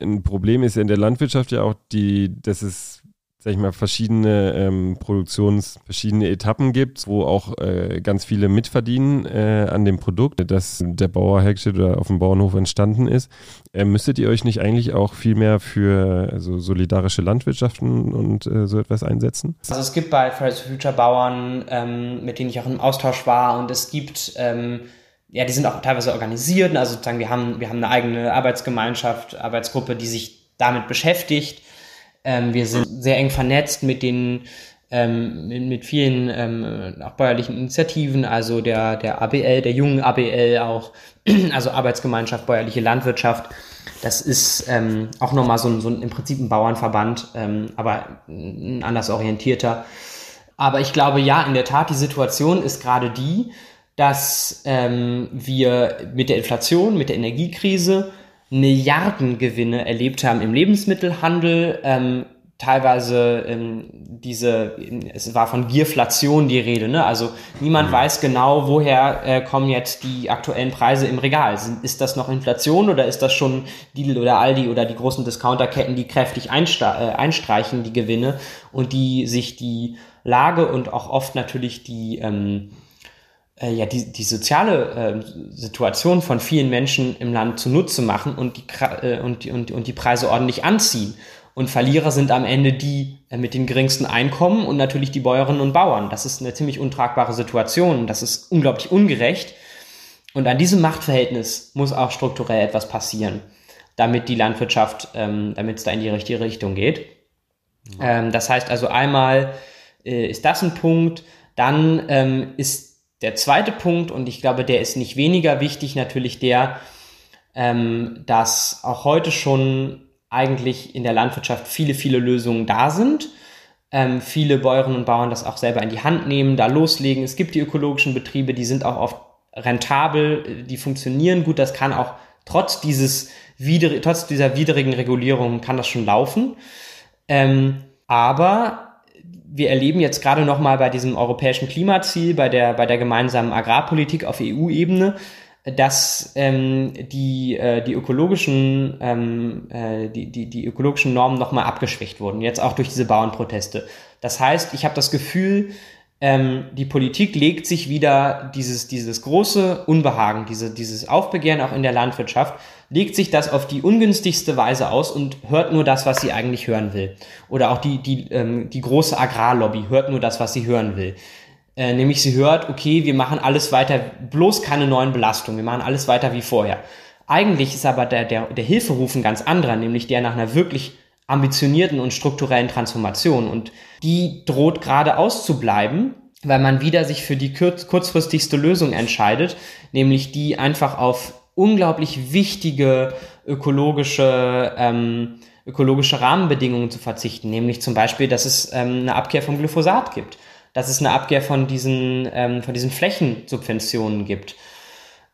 Speaker 1: ein Problem ist ja in der Landwirtschaft ja auch die, dass es sag ich mal, verschiedene ähm, Produktions-, verschiedene Etappen gibt, wo auch äh, ganz viele mitverdienen äh, an dem Produkt, das der Bauer hergestellt oder auf dem Bauernhof entstanden ist. Äh, müsstet ihr euch nicht eigentlich auch viel mehr für also solidarische Landwirtschaften und äh, so etwas einsetzen?
Speaker 2: Also es gibt bei Fridays for Future Bauern, ähm, mit denen ich auch im Austausch war und es gibt ähm, ja, die sind auch teilweise organisiert, also sozusagen wir haben, wir haben eine eigene Arbeitsgemeinschaft, Arbeitsgruppe, die sich damit beschäftigt ähm, wir sind sehr eng vernetzt mit den ähm, mit, mit vielen ähm, auch bäuerlichen Initiativen, also der, der ABL, der jungen ABL auch, also Arbeitsgemeinschaft Bäuerliche Landwirtschaft. Das ist ähm, auch nochmal so so ein im Prinzip ein Bauernverband, ähm, aber ein anders orientierter. Aber ich glaube, ja, in der Tat, die Situation ist gerade die, dass ähm, wir mit der Inflation, mit der Energiekrise Milliardengewinne erlebt haben im Lebensmittelhandel, ähm, teilweise ähm, diese, es war von Gierflation die Rede, ne? Also niemand mhm. weiß genau, woher äh, kommen jetzt die aktuellen Preise im Regal. Ist das noch Inflation oder ist das schon Lidl oder Aldi oder die großen Discounterketten, die kräftig äh, einstreichen, die Gewinne und die sich die Lage und auch oft natürlich die ähm, äh, ja, die, die soziale äh, Situation von vielen Menschen im Land zunutze machen und die, äh, und, und, und die Preise ordentlich anziehen. Und Verlierer sind am Ende die äh, mit den geringsten Einkommen und natürlich die Bäuerinnen und Bauern. Das ist eine ziemlich untragbare Situation. Das ist unglaublich ungerecht. Und an diesem Machtverhältnis muss auch strukturell etwas passieren, damit die Landwirtschaft, ähm, damit es da in die richtige Richtung geht. Ja. Ähm, das heißt also einmal äh, ist das ein Punkt, dann ähm, ist der zweite Punkt, und ich glaube, der ist nicht weniger wichtig, natürlich der, ähm, dass auch heute schon eigentlich in der Landwirtschaft viele, viele Lösungen da sind. Ähm, viele Bäuerinnen und Bauern das auch selber in die Hand nehmen, da loslegen. Es gibt die ökologischen Betriebe, die sind auch oft rentabel, die funktionieren gut. Das kann auch trotz dieses widr trotz dieser widrigen Regulierung kann das schon laufen. Ähm, aber wir erleben jetzt gerade noch mal bei diesem europäischen Klimaziel, bei der, bei der gemeinsamen Agrarpolitik auf EU-Ebene, dass ähm, die, äh, die ökologischen ähm, äh, die, die, die ökologischen Normen noch mal abgeschwächt wurden, jetzt auch durch diese Bauernproteste. Das heißt, ich habe das Gefühl, ähm, die Politik legt sich wieder dieses, dieses große Unbehagen, diese, dieses Aufbegehren auch in der Landwirtschaft, legt sich das auf die ungünstigste Weise aus und hört nur das, was sie eigentlich hören will. Oder auch die, die, ähm, die große Agrarlobby hört nur das, was sie hören will. Äh, nämlich sie hört, okay, wir machen alles weiter, bloß keine neuen Belastungen, wir machen alles weiter wie vorher. Eigentlich ist aber der, der, der Hilferuf ein ganz anderer, nämlich der nach einer wirklich ambitionierten und strukturellen Transformation. Und die droht gerade auszubleiben, weil man wieder sich für die kurzfristigste Lösung entscheidet, nämlich die einfach auf unglaublich wichtige ökologische ähm, ökologische Rahmenbedingungen zu verzichten, nämlich zum Beispiel, dass es ähm, eine Abkehr vom Glyphosat gibt, dass es eine Abkehr von diesen, ähm, von diesen Flächensubventionen gibt.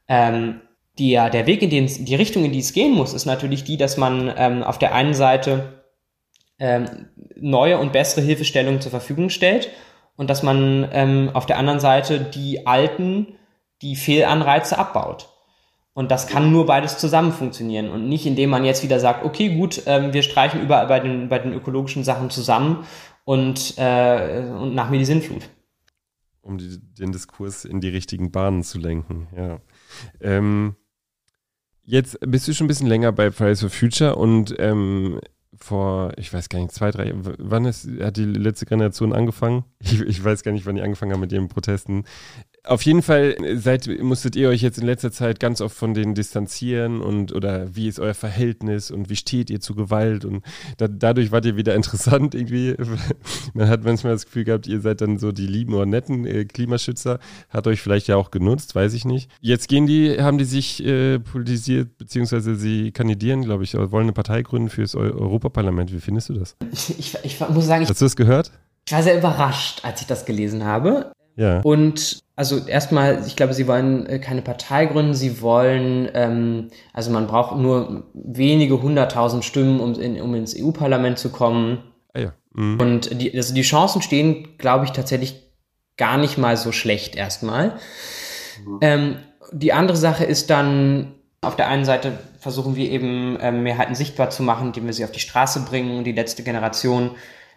Speaker 2: Ähm, die, ja, der Weg in den, die Richtung, in die es gehen muss, ist natürlich die, dass man ähm, auf der einen Seite ähm, neue und bessere Hilfestellungen zur Verfügung stellt und dass man ähm, auf der anderen Seite die alten, die Fehlanreize abbaut. Und das kann nur beides zusammen funktionieren und nicht, indem man jetzt wieder sagt, okay, gut, ähm, wir streichen überall bei den, bei den ökologischen Sachen zusammen und, äh, und nach mir die Sinnflut.
Speaker 1: Um die, den Diskurs in die richtigen Bahnen zu lenken, ja. Ähm, jetzt bist du schon ein bisschen länger bei Fridays for Future und ähm, vor, ich weiß gar nicht, zwei, drei, wann ist, hat die letzte Generation angefangen? Ich, ich weiß gar nicht, wann die angefangen haben mit ihren Protesten. Auf jeden Fall seid, musstet ihr euch jetzt in letzter Zeit ganz oft von denen distanzieren und oder wie ist euer Verhältnis und wie steht ihr zu Gewalt und da, dadurch wart ihr wieder interessant irgendwie. Man hat manchmal das Gefühl gehabt, ihr seid dann so die lieben oder netten äh, Klimaschützer, hat euch vielleicht ja auch genutzt, weiß ich nicht. Jetzt gehen die, haben die sich äh, politisiert, beziehungsweise sie kandidieren, glaube ich, wollen eine Partei gründen für das Europaparlament. Wie findest du das?
Speaker 2: Ich, ich muss sagen, ich,
Speaker 1: hast du das gehört?
Speaker 2: Ich war sehr überrascht, als ich das gelesen habe.
Speaker 1: Ja.
Speaker 2: Und also erstmal, ich glaube, sie wollen äh, keine Partei gründen, sie wollen, ähm, also man braucht nur wenige hunderttausend Stimmen, um, in, um ins EU-Parlament zu kommen.
Speaker 1: Ah ja. Mhm.
Speaker 2: Und die, also die Chancen stehen, glaube ich, tatsächlich gar nicht mal so schlecht erstmal. Mhm. Ähm, die andere Sache ist dann, auf der einen Seite versuchen wir eben ähm, Mehrheiten sichtbar zu machen, indem wir sie auf die Straße bringen und die letzte Generation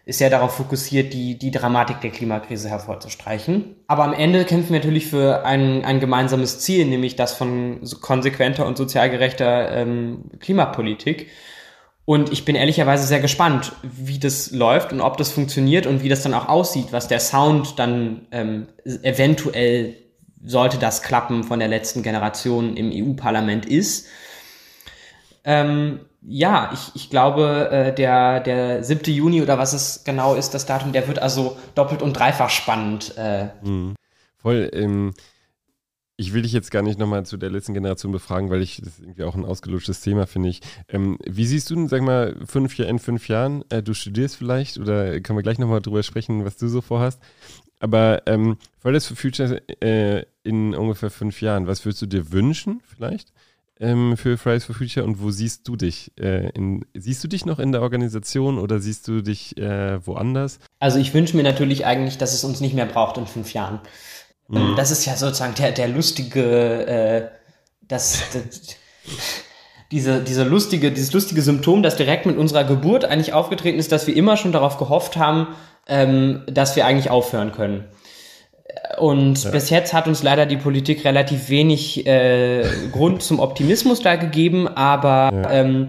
Speaker 2: ist sehr darauf fokussiert, die, die Dramatik der Klimakrise hervorzustreichen. Aber am Ende kämpfen wir natürlich für ein, ein gemeinsames Ziel, nämlich das von konsequenter und sozial gerechter ähm, Klimapolitik. Und ich bin ehrlicherweise sehr gespannt, wie das läuft und ob das funktioniert und wie das dann auch aussieht, was der Sound dann ähm, eventuell sollte das klappen von der letzten Generation im EU-Parlament ist. Ähm, ja, ich, ich glaube, äh, der, der 7. Juni oder was es genau ist, das Datum, der wird also doppelt und dreifach spannend. Äh.
Speaker 1: Mhm. Voll. Ähm, ich will dich jetzt gar nicht nochmal zu der letzten Generation befragen, weil ich das irgendwie auch ein ausgelutschtes Thema finde ich. Ähm, wie siehst du denn, sag mal, fünf in fünf Jahren? Äh, du studierst vielleicht oder können wir gleich nochmal drüber sprechen, was du so vorhast? Aber ähm, Fridays for Future äh, in ungefähr fünf Jahren, was würdest du dir wünschen vielleicht? Ähm, für Fridays for Future und wo siehst du dich? Äh, in, siehst du dich noch in der Organisation oder siehst du dich äh, woanders?
Speaker 2: Also ich wünsche mir natürlich eigentlich, dass es uns nicht mehr braucht in fünf Jahren. Mhm. Das ist ja sozusagen der, der lustige, äh, das, das diese, diese lustige, dieses lustige Symptom, das direkt mit unserer Geburt eigentlich aufgetreten ist, dass wir immer schon darauf gehofft haben, ähm, dass wir eigentlich aufhören können. Und ja. bis jetzt hat uns leider die Politik relativ wenig äh, Grund zum Optimismus da gegeben, aber ja. ähm,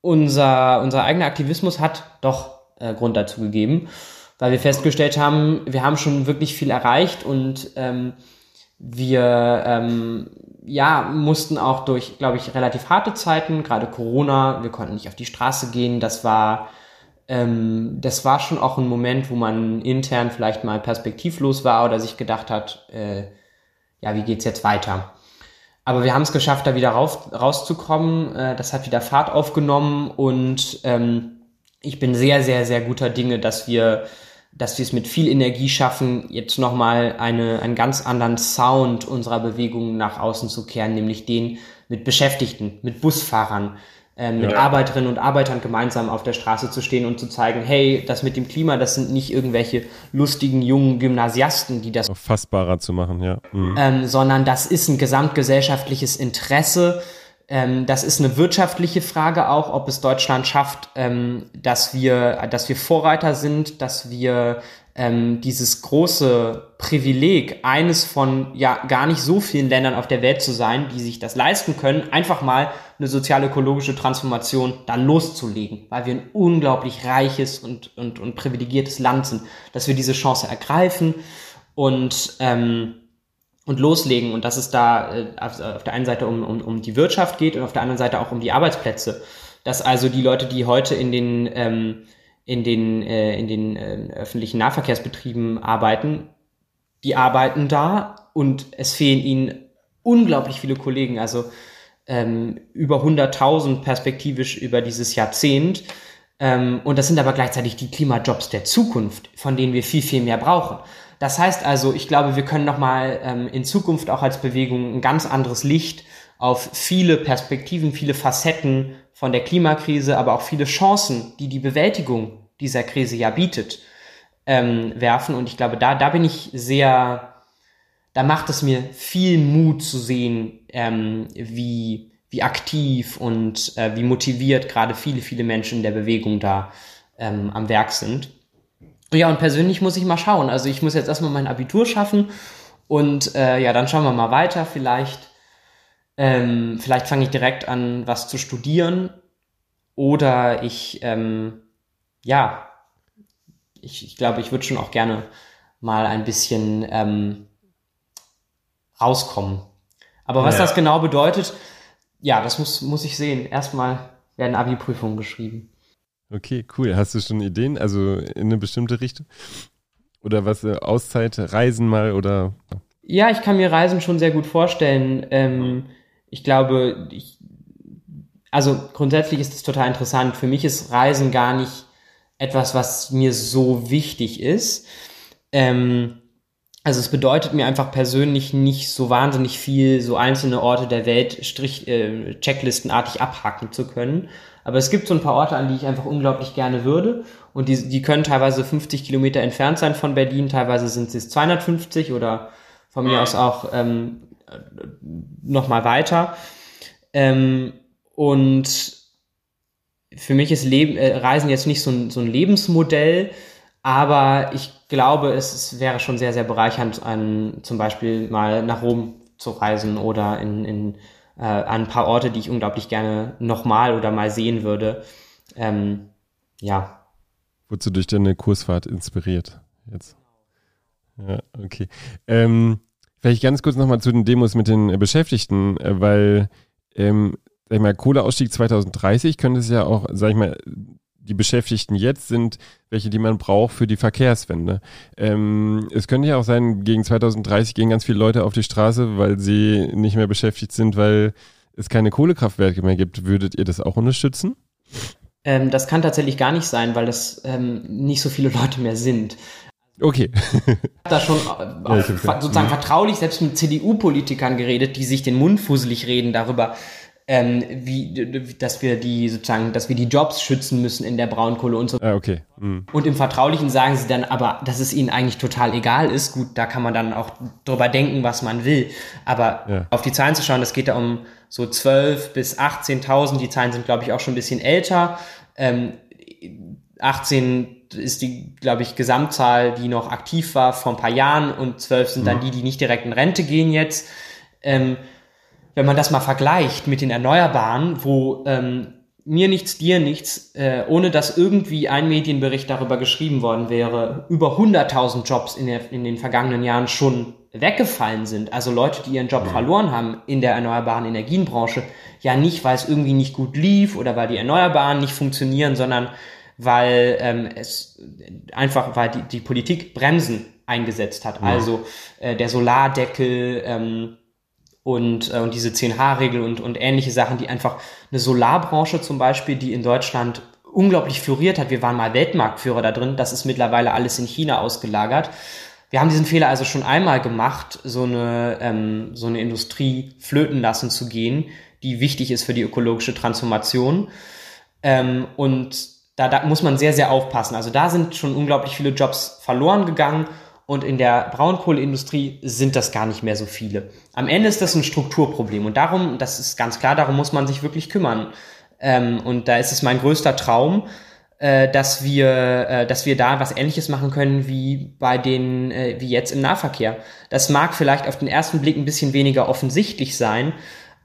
Speaker 2: unser, unser eigener Aktivismus hat doch äh, Grund dazu gegeben, weil wir festgestellt haben, wir haben schon wirklich viel erreicht und ähm, wir ähm, ja, mussten auch durch, glaube ich, relativ harte Zeiten, gerade Corona, wir konnten nicht auf die Straße gehen, das war ähm, das war schon auch ein Moment, wo man intern vielleicht mal perspektivlos war oder sich gedacht hat, äh, ja, wie geht's jetzt weiter? Aber wir haben es geschafft, da wieder rauf, rauszukommen. Äh, das hat wieder Fahrt aufgenommen und ähm, ich bin sehr, sehr, sehr guter Dinge, dass wir dass wir es mit viel Energie schaffen, jetzt nochmal eine, einen ganz anderen Sound unserer Bewegung nach außen zu kehren, nämlich den mit Beschäftigten, mit Busfahrern, mit ja. Arbeiterinnen und Arbeitern gemeinsam auf der Straße zu stehen und zu zeigen, hey, das mit dem Klima, das sind nicht irgendwelche lustigen jungen Gymnasiasten, die das
Speaker 1: fassbarer zu machen, ja,
Speaker 2: mhm. ähm, sondern das ist ein gesamtgesellschaftliches Interesse. Ähm, das ist eine wirtschaftliche Frage auch, ob es Deutschland schafft, ähm, dass wir, dass wir Vorreiter sind, dass wir ähm, dieses große Privileg, eines von ja gar nicht so vielen Ländern auf der Welt zu sein, die sich das leisten können, einfach mal eine sozial-ökologische Transformation dann loszulegen, weil wir ein unglaublich reiches und, und, und privilegiertes Land sind, dass wir diese Chance ergreifen und, ähm, und loslegen und dass es da äh, auf, auf der einen Seite um, um, um die Wirtschaft geht und auf der anderen Seite auch um die Arbeitsplätze. Dass also die Leute, die heute in den ähm, in den, äh, in den äh, öffentlichen Nahverkehrsbetrieben arbeiten, die arbeiten da und es fehlen ihnen unglaublich viele Kollegen, also ähm, über 100.000 perspektivisch über dieses Jahrzehnt. Ähm, und das sind aber gleichzeitig die Klimajobs der Zukunft, von denen wir viel, viel mehr brauchen. Das heißt also, ich glaube, wir können nochmal ähm, in Zukunft auch als Bewegung ein ganz anderes Licht auf viele Perspektiven, viele Facetten von der Klimakrise, aber auch viele Chancen, die die Bewältigung dieser Krise ja bietet, ähm, werfen. Und ich glaube, da, da bin ich sehr, da macht es mir viel Mut zu sehen, ähm, wie, wie aktiv und äh, wie motiviert gerade viele, viele Menschen in der Bewegung da ähm, am Werk sind. Ja, und persönlich muss ich mal schauen. Also ich muss jetzt erstmal mein Abitur schaffen und äh, ja, dann schauen wir mal weiter. Vielleicht, ähm, vielleicht fange ich direkt an, was zu studieren oder ich, ähm, ja, ich, ich glaube, ich würde schon auch gerne mal ein bisschen ähm, rauskommen. Aber was ja. das genau bedeutet, ja, das muss, muss ich sehen. Erstmal werden Abi-Prüfungen geschrieben.
Speaker 1: Okay, cool. Hast du schon Ideen? Also in eine bestimmte Richtung? Oder was, äh, Auszeit, Reisen mal oder?
Speaker 2: Ja, ich kann mir Reisen schon sehr gut vorstellen. Ähm, ich glaube, ich, also grundsätzlich ist es total interessant. Für mich ist Reisen gar nicht etwas, was mir so wichtig ist. Ähm, also es bedeutet mir einfach persönlich nicht so wahnsinnig viel, so einzelne Orte der Welt Strich, äh, Checklistenartig abhaken zu können. Aber es gibt so ein paar Orte, an die ich einfach unglaublich gerne würde. Und die, die können teilweise 50 Kilometer entfernt sein von Berlin, teilweise sind es 250 oder von mir aus auch ähm, noch mal weiter. Ähm, und für mich ist Leben, äh, Reisen jetzt nicht so ein, so ein Lebensmodell, aber ich glaube, es, es wäre schon sehr, sehr bereichernd, an, zum Beispiel mal nach Rom zu reisen oder in, in äh, an ein paar Orte, die ich unglaublich gerne nochmal oder mal sehen würde. Ähm, ja.
Speaker 1: Du durch deine Kursfahrt inspiriert jetzt? Ja, okay. Ähm, vielleicht ganz kurz nochmal zu den Demos mit den äh, Beschäftigten, äh, weil ähm, sag ich mal, Kohleausstieg 2030 könnte es ja auch, sag ich mal, die Beschäftigten jetzt sind welche, die man braucht für die Verkehrswende. Ähm, es könnte ja auch sein, gegen 2030 gehen ganz viele Leute auf die Straße, weil sie nicht mehr beschäftigt sind, weil es keine Kohlekraftwerke mehr gibt. Würdet ihr das auch unterstützen?
Speaker 2: Ähm, das kann tatsächlich gar nicht sein, weil das ähm, nicht so viele Leute mehr sind.
Speaker 1: Okay.
Speaker 2: Ich habe da schon ja, sozusagen vertraulich selbst mit CDU-Politikern geredet, die sich den Mund fusselig reden darüber, ähm, wie, dass wir die sozusagen, dass wir die Jobs schützen müssen in der Braunkohle und so.
Speaker 1: Ah, okay. Mhm.
Speaker 2: Und im Vertraulichen sagen sie dann aber, dass es ihnen eigentlich total egal ist. Gut, da kann man dann auch drüber denken, was man will. Aber ja. auf die Zahlen zu schauen, das geht da um so 12 bis 18.000. Die Zahlen sind, glaube ich, auch schon ein bisschen älter. Ähm, 18 ist die, glaube ich, Gesamtzahl, die noch aktiv war vor ein paar Jahren und 12 sind mhm. dann die, die nicht direkt in Rente gehen jetzt. Ähm, wenn man das mal vergleicht mit den Erneuerbaren, wo ähm, mir nichts, dir nichts, äh, ohne dass irgendwie ein Medienbericht darüber geschrieben worden wäre, über 100.000 Jobs in, der, in den vergangenen Jahren schon weggefallen sind. Also Leute, die ihren Job mhm. verloren haben in der erneuerbaren Energienbranche. Ja nicht, weil es irgendwie nicht gut lief oder weil die Erneuerbaren nicht funktionieren, sondern weil ähm, es einfach, weil die, die Politik Bremsen eingesetzt hat. Mhm. Also äh, der Solardeckel, ähm, und, äh, und diese 10H-Regel und, und ähnliche Sachen, die einfach eine Solarbranche zum Beispiel, die in Deutschland unglaublich floriert hat. Wir waren mal Weltmarktführer da drin. Das ist mittlerweile alles in China ausgelagert. Wir haben diesen Fehler also schon einmal gemacht, so eine, ähm, so eine Industrie flöten lassen zu gehen, die wichtig ist für die ökologische Transformation. Ähm, und da, da muss man sehr, sehr aufpassen. Also da sind schon unglaublich viele Jobs verloren gegangen und in der Braunkohleindustrie sind das gar nicht mehr so viele. Am Ende ist das ein Strukturproblem und darum, das ist ganz klar, darum muss man sich wirklich kümmern. Ähm, und da ist es mein größter Traum, äh, dass wir, äh, dass wir da was Ähnliches machen können wie bei den, äh, wie jetzt im Nahverkehr. Das mag vielleicht auf den ersten Blick ein bisschen weniger offensichtlich sein,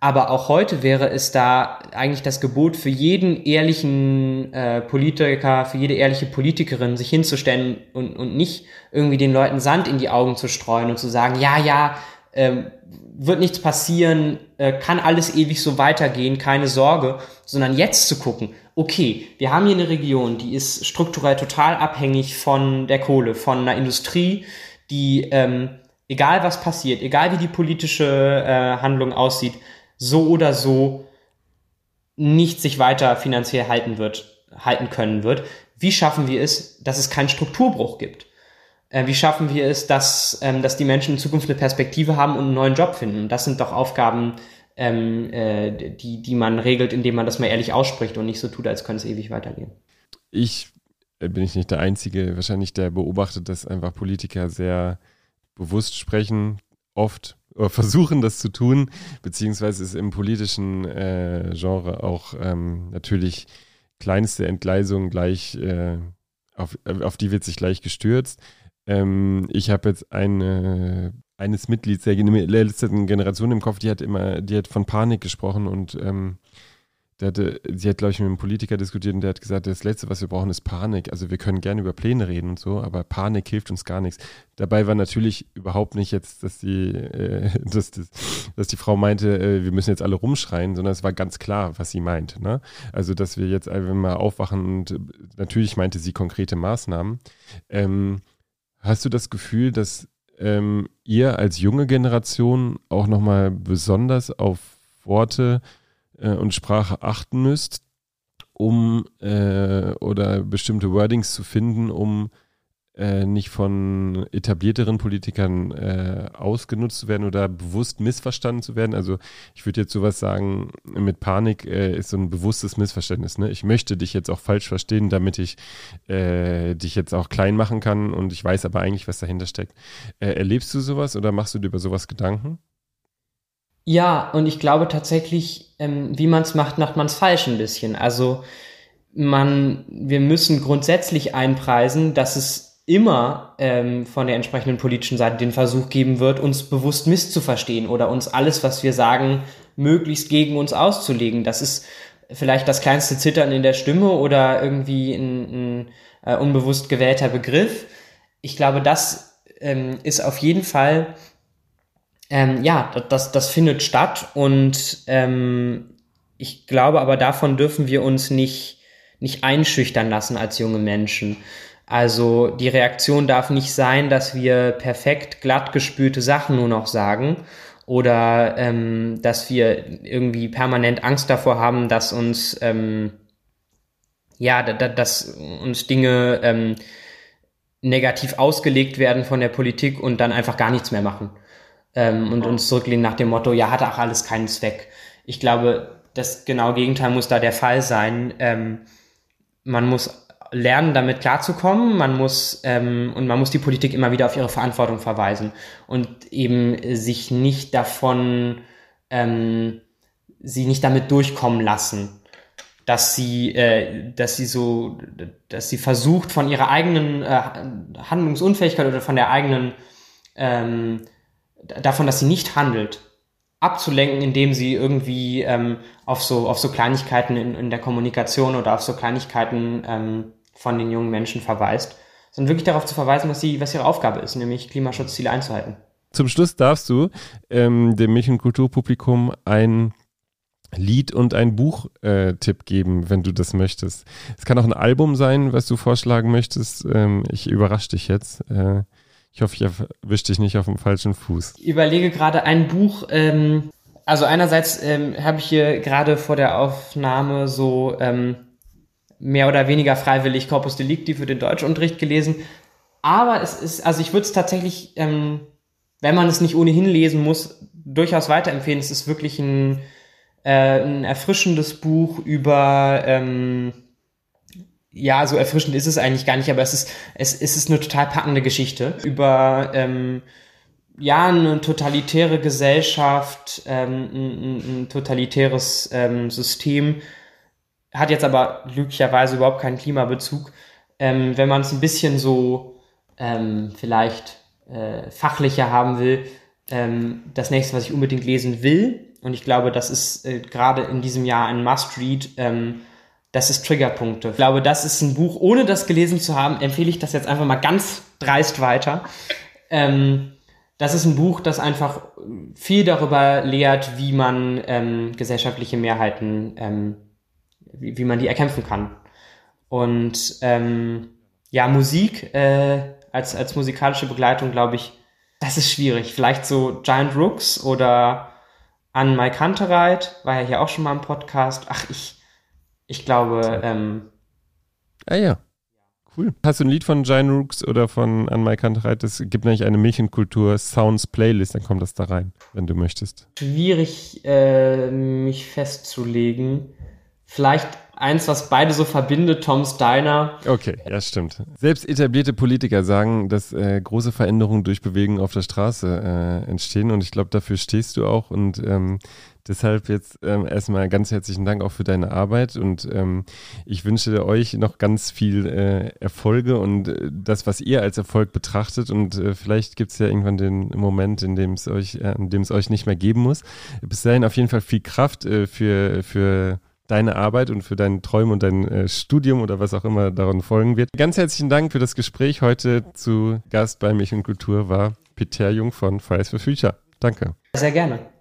Speaker 2: aber auch heute wäre es da eigentlich das Gebot für jeden ehrlichen äh, Politiker, für jede ehrliche Politikerin, sich hinzustellen und, und nicht irgendwie den Leuten Sand in die Augen zu streuen und zu sagen, ja, ja, ähm, wird nichts passieren, äh, kann alles ewig so weitergehen, keine Sorge, sondern jetzt zu gucken, okay, wir haben hier eine Region, die ist strukturell total abhängig von der Kohle, von einer Industrie, die, ähm, egal was passiert, egal wie die politische äh, Handlung aussieht, so oder so nicht sich weiter finanziell halten wird. halten können wird. Wie schaffen wir es, dass es keinen Strukturbruch gibt? Äh, wie schaffen wir es, dass, ähm, dass die Menschen in Zukunft eine Perspektive haben und einen neuen Job finden? Das sind doch Aufgaben, ähm, äh, die, die man regelt, indem man das mal ehrlich ausspricht und nicht so tut, als könnte es ewig weitergehen.
Speaker 1: Ich äh, bin ich nicht der Einzige, wahrscheinlich der beobachtet, dass einfach Politiker sehr bewusst sprechen, oft oder versuchen das zu tun, beziehungsweise ist im politischen äh, Genre auch ähm, natürlich kleinste Entgleisung gleich, äh, auf, auf die wird sich gleich gestürzt. Ähm, ich habe jetzt eine, eines Mitglieds der letzten Generation im Kopf, die hat immer, die hat von Panik gesprochen und ähm, hatte, sie hat, glaube ich, mit einem Politiker diskutiert und der hat gesagt, das Letzte, was wir brauchen, ist Panik. Also wir können gerne über Pläne reden und so, aber Panik hilft uns gar nichts. Dabei war natürlich überhaupt nicht jetzt, dass die, äh, dass, dass, dass die Frau meinte, äh, wir müssen jetzt alle rumschreien, sondern es war ganz klar, was sie meint. Ne? Also, dass wir jetzt einfach mal aufwachen und natürlich meinte sie konkrete Maßnahmen. Ähm, Hast du das Gefühl, dass ähm, ihr als junge Generation auch nochmal besonders auf Worte äh, und Sprache achten müsst, um äh, oder bestimmte Wordings zu finden, um äh, nicht von etablierteren Politikern äh, ausgenutzt zu werden oder bewusst missverstanden zu werden. Also ich würde jetzt sowas sagen, mit Panik äh, ist so ein bewusstes Missverständnis. Ne? Ich möchte dich jetzt auch falsch verstehen, damit ich äh, dich jetzt auch klein machen kann und ich weiß aber eigentlich, was dahinter steckt. Äh, erlebst du sowas oder machst du dir über sowas Gedanken?
Speaker 2: Ja, und ich glaube tatsächlich, ähm, wie man es macht, macht man es falsch ein bisschen. Also man, wir müssen grundsätzlich einpreisen, dass es immer ähm, von der entsprechenden politischen Seite den Versuch geben wird, uns bewusst misszuverstehen oder uns alles, was wir sagen, möglichst gegen uns auszulegen. Das ist vielleicht das kleinste Zittern in der Stimme oder irgendwie ein, ein äh, unbewusst gewählter Begriff. Ich glaube, das ähm, ist auf jeden Fall, ähm, ja, das, das findet statt und ähm, ich glaube aber davon dürfen wir uns nicht, nicht einschüchtern lassen als junge Menschen. Also die Reaktion darf nicht sein, dass wir perfekt glatt gespülte Sachen nur noch sagen oder ähm, dass wir irgendwie permanent Angst davor haben, dass uns ähm, ja, da, da, dass uns Dinge ähm, negativ ausgelegt werden von der Politik und dann einfach gar nichts mehr machen ähm, und uns zurücklehnen nach dem Motto, ja, hat auch alles keinen Zweck. Ich glaube, das genau Gegenteil muss da der Fall sein. Ähm, man muss lernen, damit klarzukommen. Man muss ähm, und man muss die Politik immer wieder auf ihre Verantwortung verweisen und eben sich nicht davon, ähm, sie nicht damit durchkommen lassen, dass sie, äh, dass sie so, dass sie versucht von ihrer eigenen äh, Handlungsunfähigkeit oder von der eigenen ähm, davon, dass sie nicht handelt, abzulenken, indem sie irgendwie ähm, auf so auf so Kleinigkeiten in, in der Kommunikation oder auf so Kleinigkeiten ähm, von den jungen Menschen verweist, sondern wirklich darauf zu verweisen, was, sie, was ihre Aufgabe ist, nämlich Klimaschutzziele einzuhalten.
Speaker 1: Zum Schluss darfst du ähm, dem Milch- und Kulturpublikum ein Lied und ein Buchtipp äh, geben, wenn du das möchtest. Es kann auch ein Album sein, was du vorschlagen möchtest. Ähm, ich überrasche dich jetzt. Äh, ich hoffe, ich erwische dich nicht auf dem falschen Fuß.
Speaker 2: Ich überlege gerade ein Buch. Ähm, also einerseits ähm, habe ich hier gerade vor der Aufnahme so ähm, mehr oder weniger freiwillig Corpus Delicti für den Deutschunterricht gelesen. Aber es ist, also ich würde es tatsächlich, ähm, wenn man es nicht ohnehin lesen muss, durchaus weiterempfehlen. Es ist wirklich ein, äh, ein erfrischendes Buch über, ähm, ja, so erfrischend ist es eigentlich gar nicht, aber es ist, es, ist eine total packende Geschichte über, ähm, ja, eine totalitäre Gesellschaft, ähm, ein, ein totalitäres ähm, System, hat jetzt aber glücklicherweise überhaupt keinen Klimabezug. Ähm, wenn man es ein bisschen so ähm, vielleicht äh, fachlicher haben will, ähm, das nächste, was ich unbedingt lesen will, und ich glaube, das ist äh, gerade in diesem Jahr ein Must-Read, ähm, das ist Triggerpunkte. Ich glaube, das ist ein Buch, ohne das gelesen zu haben, empfehle ich das jetzt einfach mal ganz dreist weiter. Ähm, das ist ein Buch, das einfach viel darüber lehrt, wie man ähm, gesellschaftliche Mehrheiten ähm, wie, wie man die erkämpfen kann. Und ähm, ja, Musik äh, als, als musikalische Begleitung, glaube ich, das ist schwierig. Vielleicht so Giant Rooks oder an Mike Hunterreit, war ja hier auch schon mal im Podcast. Ach, ich, ich glaube, ähm,
Speaker 1: Ah ja. Cool. Hast du ein Lied von Giant Rooks oder von Anmai Kantereit? Es gibt nämlich eine Milchenkultur Sounds Playlist, dann kommt das da rein, wenn du möchtest.
Speaker 2: Schwierig, äh, mich festzulegen. Vielleicht eins, was beide so verbindet, Tom's Diner.
Speaker 1: Okay, ja, stimmt. Selbst etablierte Politiker sagen, dass äh, große Veränderungen durch Bewegung auf der Straße äh, entstehen und ich glaube, dafür stehst du auch und ähm, deshalb jetzt ähm, erstmal ganz herzlichen Dank auch für deine Arbeit und ähm, ich wünsche euch noch ganz viel äh, Erfolge und äh, das, was ihr als Erfolg betrachtet und äh, vielleicht gibt es ja irgendwann den Moment, in dem es euch, äh, in dem es euch nicht mehr geben muss. Bis dahin auf jeden Fall viel Kraft äh, für, für deine Arbeit und für deinen Träume und dein äh, Studium oder was auch immer daran folgen wird. Ganz herzlichen Dank für das Gespräch. Heute zu Gast bei Mich und Kultur war Peter Jung von Fridays for Future. Danke.
Speaker 2: Sehr gerne.